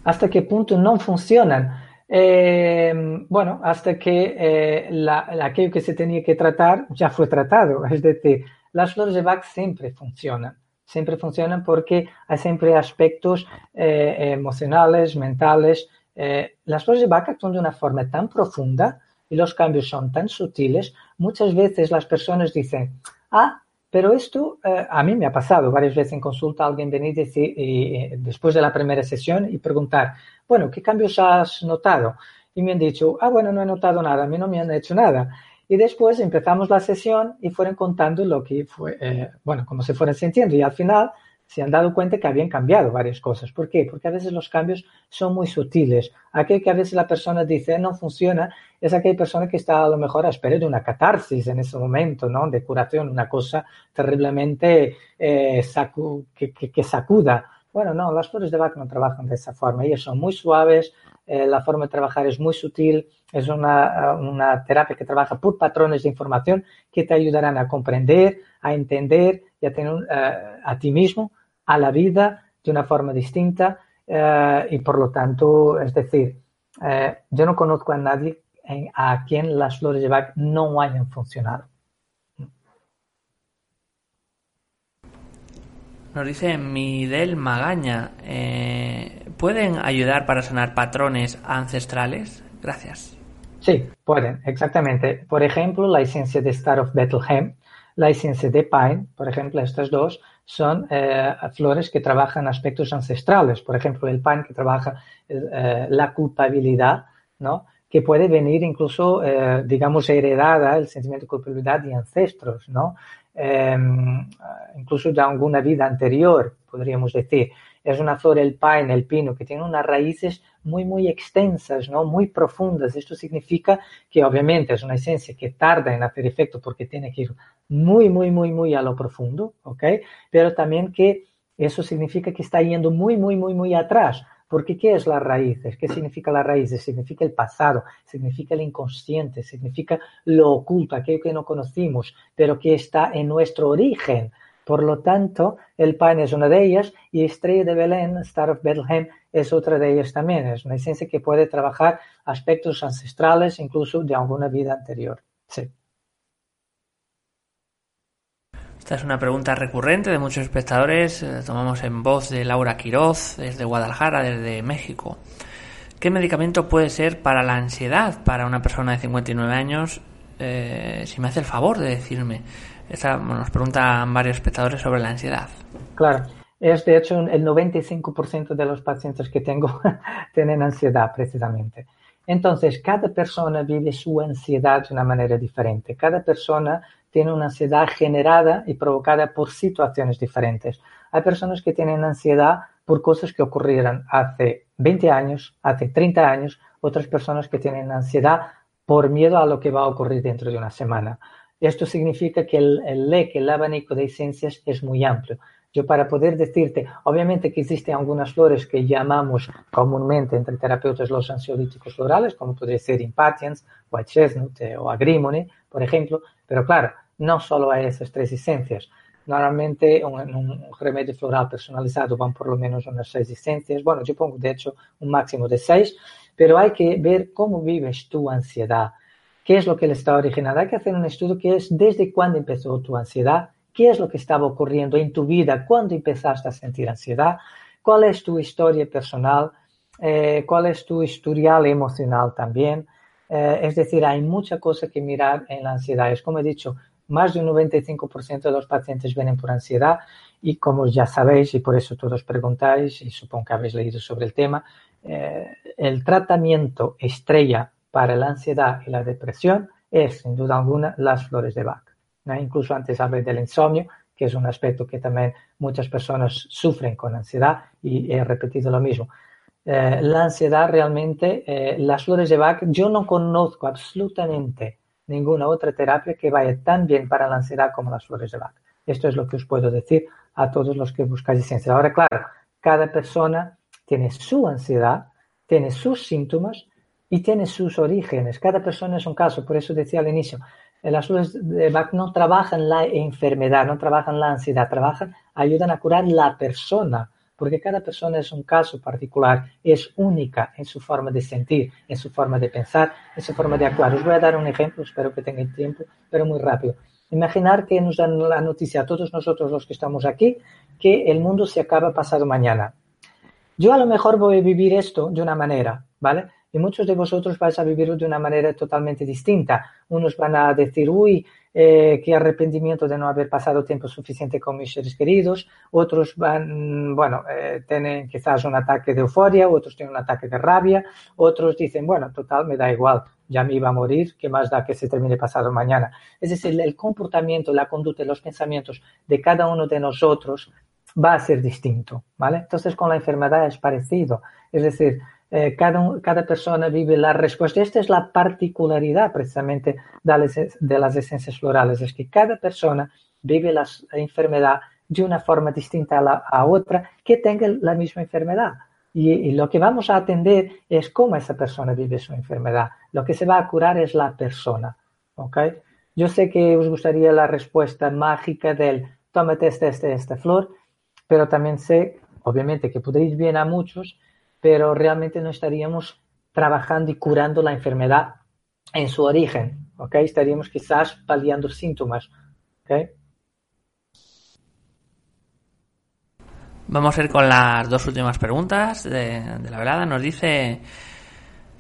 ¿Hasta qué punto no funcionan? Eh, bueno, hasta que eh, aquello que se tenía que tratar ya fue tratado. [laughs] Es decir, las flores de Bach siempre funcionan. Siempre funcionan porque hay siempre aspectos eh, emocionales, mentales. las flores de Bach actúan de una forma tan profunda y los cambios son tan sutiles, muchas veces las personas dicen, ah, pero esto eh, a mí me ha pasado varias veces en consulta alguien venir y, después de la primera sesión y preguntar, bueno, ¿qué cambios has notado? Y me han dicho, ah, bueno, no he notado nada, a mí no me han hecho nada. Y después empezamos la sesión y fueron contando lo que fue, eh, bueno, como se fueron sintiendo. Y al final se han dado cuenta que habían cambiado varias cosas. ¿Por qué? Porque a veces los cambios son muy sutiles. Aquel que a veces la persona dice no funciona es aquella persona que está a lo mejor a espera de una catarsis en ese momento, ¿no? De curación, una cosa terriblemente eh, que, sacuda Bueno, no, las flores de Bach no trabajan de esa forma. Ellas son muy suaves, eh, la forma de trabajar es muy sutil, es una, una, terapia que trabaja por patrones de información que te ayudarán a comprender, a entender y a tener eh, a ti mismo, a la vida de una forma distinta eh, y por lo tanto, es decir, yo no conozco a nadie a quien las flores de Bach no hayan funcionado. Nos dice Midel Magaña, eh, ¿pueden ayudar para sanar patrones ancestrales? Gracias. Sí, pueden, exactamente. Por ejemplo, la esencia de Star of Bethlehem, la esencia de Pine, por ejemplo, estas dos son eh, flores que trabajan aspectos ancestrales. Por ejemplo, el Pine que trabaja eh, la culpabilidad, ¿no? que puede venir incluso, digamos, heredada el sentimiento de culpabilidad de ancestros, ¿no? Em, incluso de alguna vida anterior, podríamos decir. Es una flor, el pine, el pino, que tiene unas raíces muy, muy extensas, ¿no? Muy profundas. Esto significa que obviamente es una esencia que tarda en hacer efecto porque tiene que ir muy, muy, muy, muy a lo profundo, ¿ok? Pero también que eso significa que está yendo muy, muy, muy, muy atrás. Porque ¿qué es las raíces? ¿Qué significa las raíces? Significa el pasado, significa el inconsciente, significa lo oculto, aquello que no conocimos, pero que está en nuestro origen. Por lo tanto, el pan es una de ellas y Estrella de Belén, Star of Bethlehem, es otra de ellas también. Es una esencia que puede trabajar aspectos ancestrales, incluso de alguna vida anterior. Sí. Esta es una pregunta recurrente de muchos espectadores. Eh, tomamos en voz de Laura Quiroz, desde Guadalajara, desde México. ¿Qué medicamento puede ser para la ansiedad para una persona de 59 años? Eh, si me hace el favor de decirme. Nos preguntan varios espectadores sobre la ansiedad. Claro. Es de hecho el 95% de los pacientes que tengo [laughs] tienen ansiedad precisamente. Entonces, cada persona vive su ansiedad de una manera diferente. Cada persona tiene una ansiedad generada y provocada por situaciones diferentes. Hay personas que tienen ansiedad por cosas que ocurrieron hace 20 años, hace 30 años, otras personas que tienen ansiedad por miedo a lo que va a ocurrir dentro de una semana. Esto significa que el, el el abanico de esencias es muy amplio. Yo para poder decirte, obviamente que existen algunas flores que llamamos comúnmente entre terapeutas los ansiolíticos florales, como podría ser Impatiens, White Chestnut eh, o Agrimony, por ejemplo, pero claro, no solo hay esas tres esencias. Normalmente en un, remedio floral personalizado van por lo menos unas seis esencias. Bueno, yo pongo de hecho un máximo de seis, pero hay que ver cómo vives tu ansiedad. ¿Qué es lo que le está originando? Hay que hacer un estudio que es desde cuándo empezó tu ansiedad, qué es lo que estaba ocurriendo en tu vida cuando empezaste a sentir ansiedad, cuál es tu historia personal, eh, cuál es tu historial emocional también. Eh, es decir, hay mucha cosa que mirar en la ansiedad. Es como he dicho, más de un 95% de los pacientes vienen por ansiedad y como ya sabéis y por eso todos preguntáis y supongo que habéis leído sobre el tema, eh, el tratamiento estrella para la ansiedad y la depresión es sin duda alguna las flores de Bach. Incluso antes hablé del insomnio, que es un aspecto que también muchas personas sufren con ansiedad y he repetido lo mismo. Eh, la ansiedad realmente, eh, las flores de Bach, yo no conozco absolutamente ninguna otra terapia que vaya tan bien para la ansiedad como las flores de Bach. Esto es lo que os puedo decir a todos los que buscáis ciencia. Ahora, claro, cada persona tiene su ansiedad, tiene sus síntomas y tiene sus orígenes. Cada persona es un caso, por eso decía al inicio, las flores de Bach no trabajan la enfermedad, no trabajan la ansiedad, trabajan, ayudan a curar la persona porque cada persona es un caso particular, es única en su forma de sentir, en su forma de pensar, en su forma de actuar. Os voy a dar un ejemplo, espero que tengáis tiempo, pero muy rápido. Imaginar que nos dan la noticia a todos nosotros los que estamos aquí que el mundo se acaba pasado mañana. Yo a lo mejor voy a vivir esto de una manera, ¿vale? Y muchos de vosotros vais a vivirlo de una manera totalmente distinta. Unos van a decir, uy, eh, qué arrepentimiento de no haber pasado tiempo suficiente con mis seres queridos. Otros van, bueno, eh, tienen quizás un ataque de euforia, otros tienen un ataque de rabia. Otros dicen, bueno, total, me da igual, ya me iba a morir, ¿qué más da que se termine pasado mañana? Es decir, el comportamiento, la conducta, los pensamientos de cada uno de nosotros va a ser distinto, ¿vale? Entonces con la enfermedad es parecido. Es decir, eh, cada, cada, persona vive la respuesta. Esta es la particularidad precisamente de las, de las esencias florales, es que cada persona vive la enfermedad de una forma distinta a, la, a otra que tenga la misma enfermedad. Y, lo que vamos a atender es cómo esa persona vive su enfermedad. Lo que se va a curar es la persona. ¿ok? Yo sé que os gustaría la respuesta mágica del tómate esta, esta, esta flor, pero también sé, obviamente, que podréis bien a muchos, pero realmente no estaríamos trabajando y curando la enfermedad en su origen. ¿ok? Estaríamos quizás paliando síntomas. ¿ok? Vamos a ir con las dos últimas preguntas de, la velada. Nos dice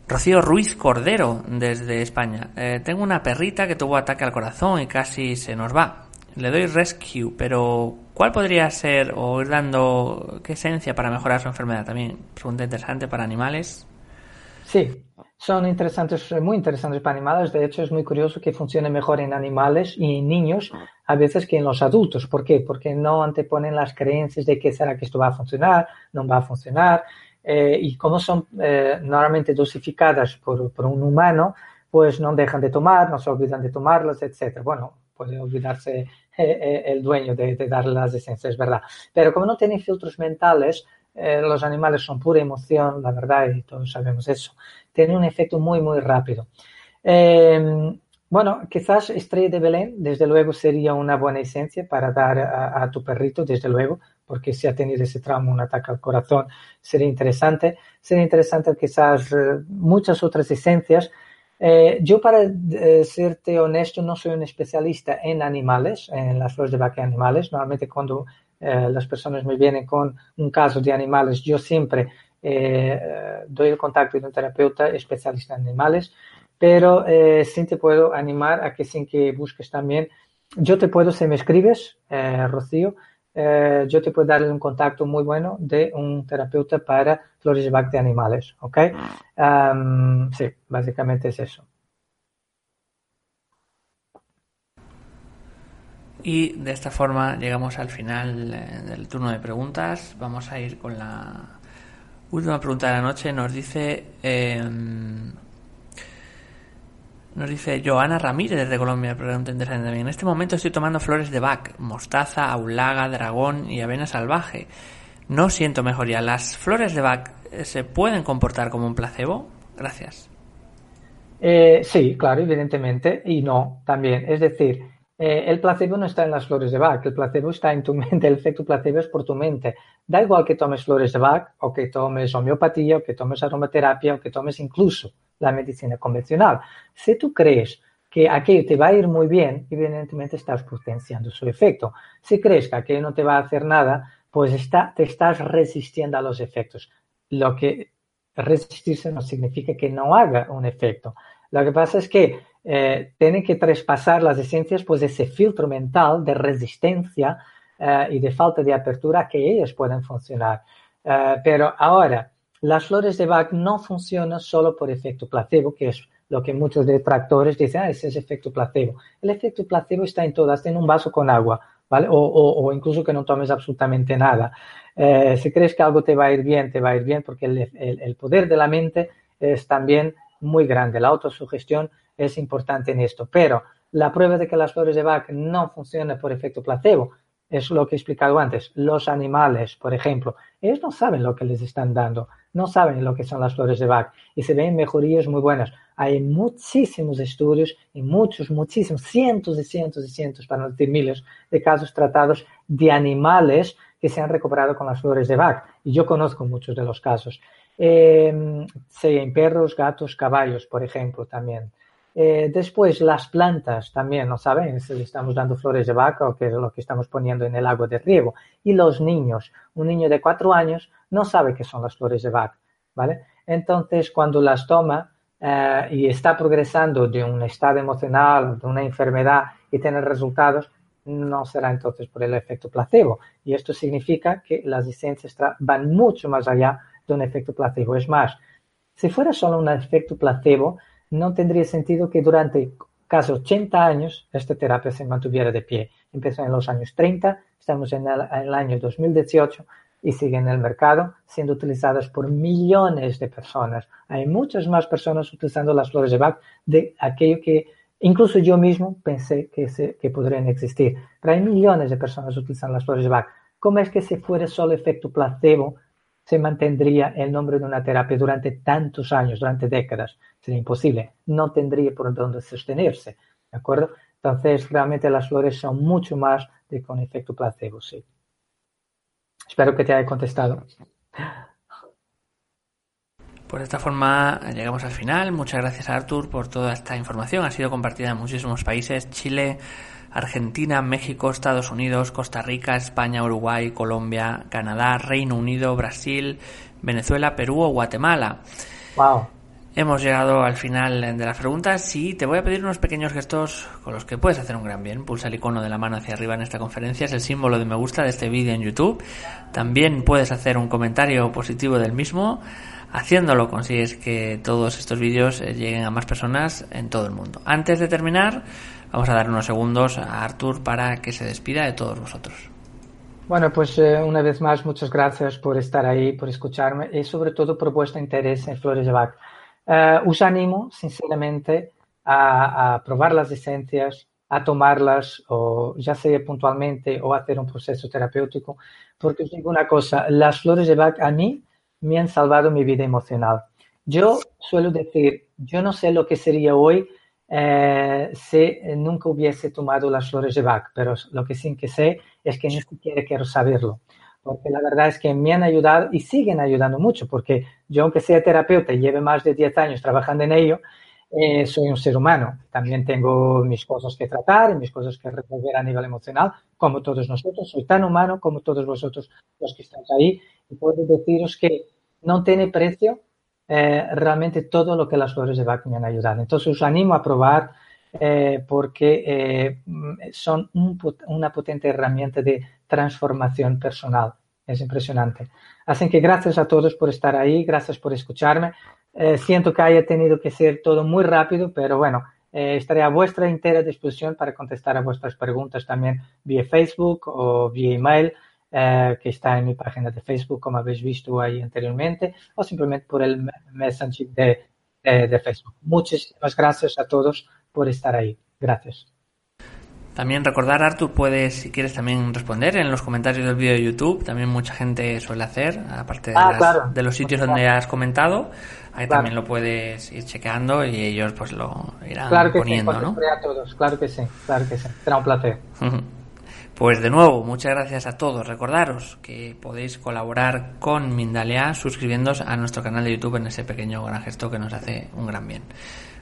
Rocío Ruiz Cordero desde España. Eh, tengo una perrita que tuvo ataque al corazón y casi se nos va. Le doy rescue, pero ¿cuál podría ser o ir dando qué esencia para mejorar su enfermedad? También pregunta interesante para animales. Sí, son interesantes, muy interesantes para animales. De hecho, es muy curioso que funcione mejor en animales y en niños a veces que en los adultos. ¿Por qué? Porque no anteponen las creencias de que será que esto va a funcionar, no va a funcionar. Eh, y como son eh, normalmente dosificadas por, por, un humano, pues no dejan de tomar, no se olvidan de tomarlas, etc. Bueno, puede olvidarse eh, el dueño de, de darle las esencias, es verdad. Pero como no tienen filtros mentales, eh, los animales son pura emoción, la verdad, y todos sabemos eso. Tiene un efecto muy, muy rápido. Em, bueno, quizás estrella de Belén, desde luego, sería una buena esencia para dar a, tu perrito, desde luego, porque si ha tenido ese trauma, un ataque al corazón, sería interesante. Sería interesante quizás eh, muchas otras esencias. Eh, yo, para serte honesto, no soy un especialista en animales, en las flores de vaca animales. Normalmente cuando eh, las personas me vienen con un caso de animales, yo siempre eh, doy el contacto de un terapeuta especialista en animales, pero eh, sí te puedo animar a que sin que busques también, yo te puedo, si me escribes, Rocío, yo te puedo darle un contacto muy bueno de un terapeuta para flores de animales, ¿ok? sí, básicamente es eso. Y de esta forma llegamos al final eh, del turno de preguntas. Vamos a ir con la última pregunta de la noche. Nos dice em, nos dice Joana Ramírez desde Colombia, pregunta interesante también. En este momento estoy tomando flores de Bach, mostaza, aulaga, dragón y avena salvaje. No siento mejoría. ¿Las flores de Bach eh, se pueden comportar como un placebo? Gracias. Eh, sí, claro, evidentemente. Y no, también. Es decir, eh, el placebo no está en las flores de Bach, el placebo está en tu [laughs] mente, el efecto placebo es por tu mente. Da igual que tomes flores de Bach o que tomes homeopatía o que tomes aromaterapia o que tomes incluso la medicina convencional. Si tú crees que aquello te va a ir muy bien, evidentemente estás potenciando su efecto. Si crees que aquello no te va a hacer nada, pues está, te estás resistiendo a los efectos. Lo que resistirse no significa que no haga un efecto. Lo que pasa es que eh, tienen que traspasar las esencias pues ese filtro mental de resistencia eh, y de falta de apertura que ellas pueden funcionar. Eh, pero ahora, las flores de Bach no funcionan solo por efecto placebo, que es lo que muchos detractores dicen, ah, ese es efecto placebo. El efecto placebo está en todas, en un vaso con agua, ¿vale? O, incluso que no tomes absolutamente nada. si crees que algo te va a ir bien, te va a ir bien porque el, el poder de la mente es también muy grande. La autosugestión es importante en esto. Pero la prueba de que las flores de Bach no funcionan por efecto placebo es lo que he explicado antes. Los animales, por ejemplo, ellos no saben lo que les están dando, no saben lo que son las flores de Bach y se ven mejorías muy buenas. Hay muchísimos estudios y muchos, muchísimos, cientos y cientos y cientos, para no decir miles, de casos tratados de animales que se han recuperado con las flores de Bach. Y yo conozco muchos de los casos. Eh, en perros, gatos, caballos, por ejemplo, también. Eh, después, las plantas también, ¿no saben? Si le estamos dando flores de vaca o qué es lo que estamos poniendo en el agua de riego. Y los niños, un niño de cuatro años no sabe qué son las flores de vaca, ¿vale? Entonces, cuando las toma eh, y está progresando de un estado emocional, de una enfermedad y tiene resultados, no será entonces por el efecto placebo. Y esto significa que las esencias van mucho más allá de un efecto placebo. Es más, si fuera solo un efecto placebo, no tendría sentido que durante casi 80 años esta terapia se mantuviera de pie. Empezó en los años 30, estamos en el, año 2018 y sigue en el mercado siendo utilizadas por millones de personas. Hay muchas más personas utilizando las flores de Bach de aquello que Incluso yo mismo pensé que, se, que podrían existir, pero hay millones de personas utilizando las flores de Bach. ¿Cómo es que si fuera solo efecto placebo, se mantendría el nombre de una terapia durante tantos años, durante décadas? Sería imposible. No tendría por dónde sostenerse. ¿De acuerdo? Entonces, realmente las flores son mucho más de con efecto placebo, sí. Espero que te haya contestado. Pues de esta forma llegamos al final. Muchas gracias a Artur por toda esta información. Ha sido compartida en muchísimos países. Chile, Argentina, México, Estados Unidos, Costa Rica, España, Uruguay, Colombia, Canadá, Reino Unido, Brasil, Venezuela, Perú o Guatemala. Wow. Hemos llegado al final de las preguntas y te voy a pedir unos pequeños gestos con los que puedes hacer un gran bien. Pulsa el icono de la mano hacia arriba en esta conferencia, es el símbolo de me gusta de este vídeo en YouTube. También puedes hacer un comentario positivo del mismo. Haciéndolo consigues que todos estos vídeos eh, lleguen a más personas en todo el mundo. Antes de terminar, vamos a dar unos segundos a Artur para que se despida de todos vosotros. Bueno, pues eh, una vez más, muchas gracias por estar ahí, por escucharme y sobre todo por vuestro interés en Flores de Bach. Eh, os animo sinceramente a, probar las esencias, a tomarlas, o ya sea puntualmente o hacer un proceso terapéutico, porque os digo una cosa, las flores de Bach a mí me han salvado mi vida emocional. Yo suelo decir, yo no sé lo que sería hoy eh, si nunca hubiese tomado las flores de Bach, pero lo que sí que sé es que ni siquiera quiero saberlo porque la verdad es que me han ayudado y siguen ayudando mucho, porque yo aunque sea terapeuta y lleve más de 10 años trabajando en ello, eh, soy un ser humano. También tengo mis cosas que tratar y mis cosas que resolver a nivel emocional, como todos nosotros. Soy tan humano como todos vosotros los que estáis ahí y puedo deciros que no tiene precio eh, realmente todo lo que las flores de Bach me han ayudado. Entonces os animo a probar eh, porque son una potente herramienta de transformación personal. Es impresionante. Así que gracias a todos por estar ahí, gracias por escucharme. Eh, siento que haya tenido que ser todo muy rápido, pero bueno, eh, estaré a vuestra entera disposición para contestar a vuestras preguntas también vía Facebook o vía email, eh, que está en mi página de Facebook, como habéis visto ahí anteriormente, o simplemente por el Messenger de, de Facebook. Muchísimas gracias a todos por estar ahí. Gracias. También recordar, Artur, puedes, si quieres, también responder en los comentarios del vídeo de YouTube. También mucha gente suele hacer, aparte de, ah, de los sitios donde has comentado. Ahí también lo puedes ir chequeando y ellos pues lo irán claro que poniendo, sí, ¿no? a todos, claro que sí, claro que sí. Será un placer. [laughs] Pues de nuevo, muchas gracias a todos. Recordaros que podéis colaborar con Mindalia suscribiéndoos a nuestro canal de YouTube en ese pequeño gran gesto que nos hace un gran bien.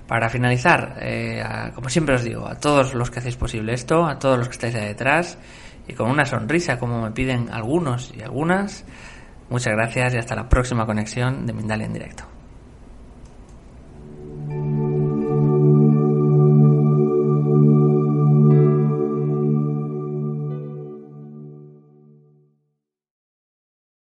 Para finalizar, eh, como siempre os digo, a todos los que hacéis posible esto, a todos los que estáis ahí detrás, y con una sonrisa, como me piden algunos y algunas, muchas gracias y hasta la próxima conexión de Mindalia en directo.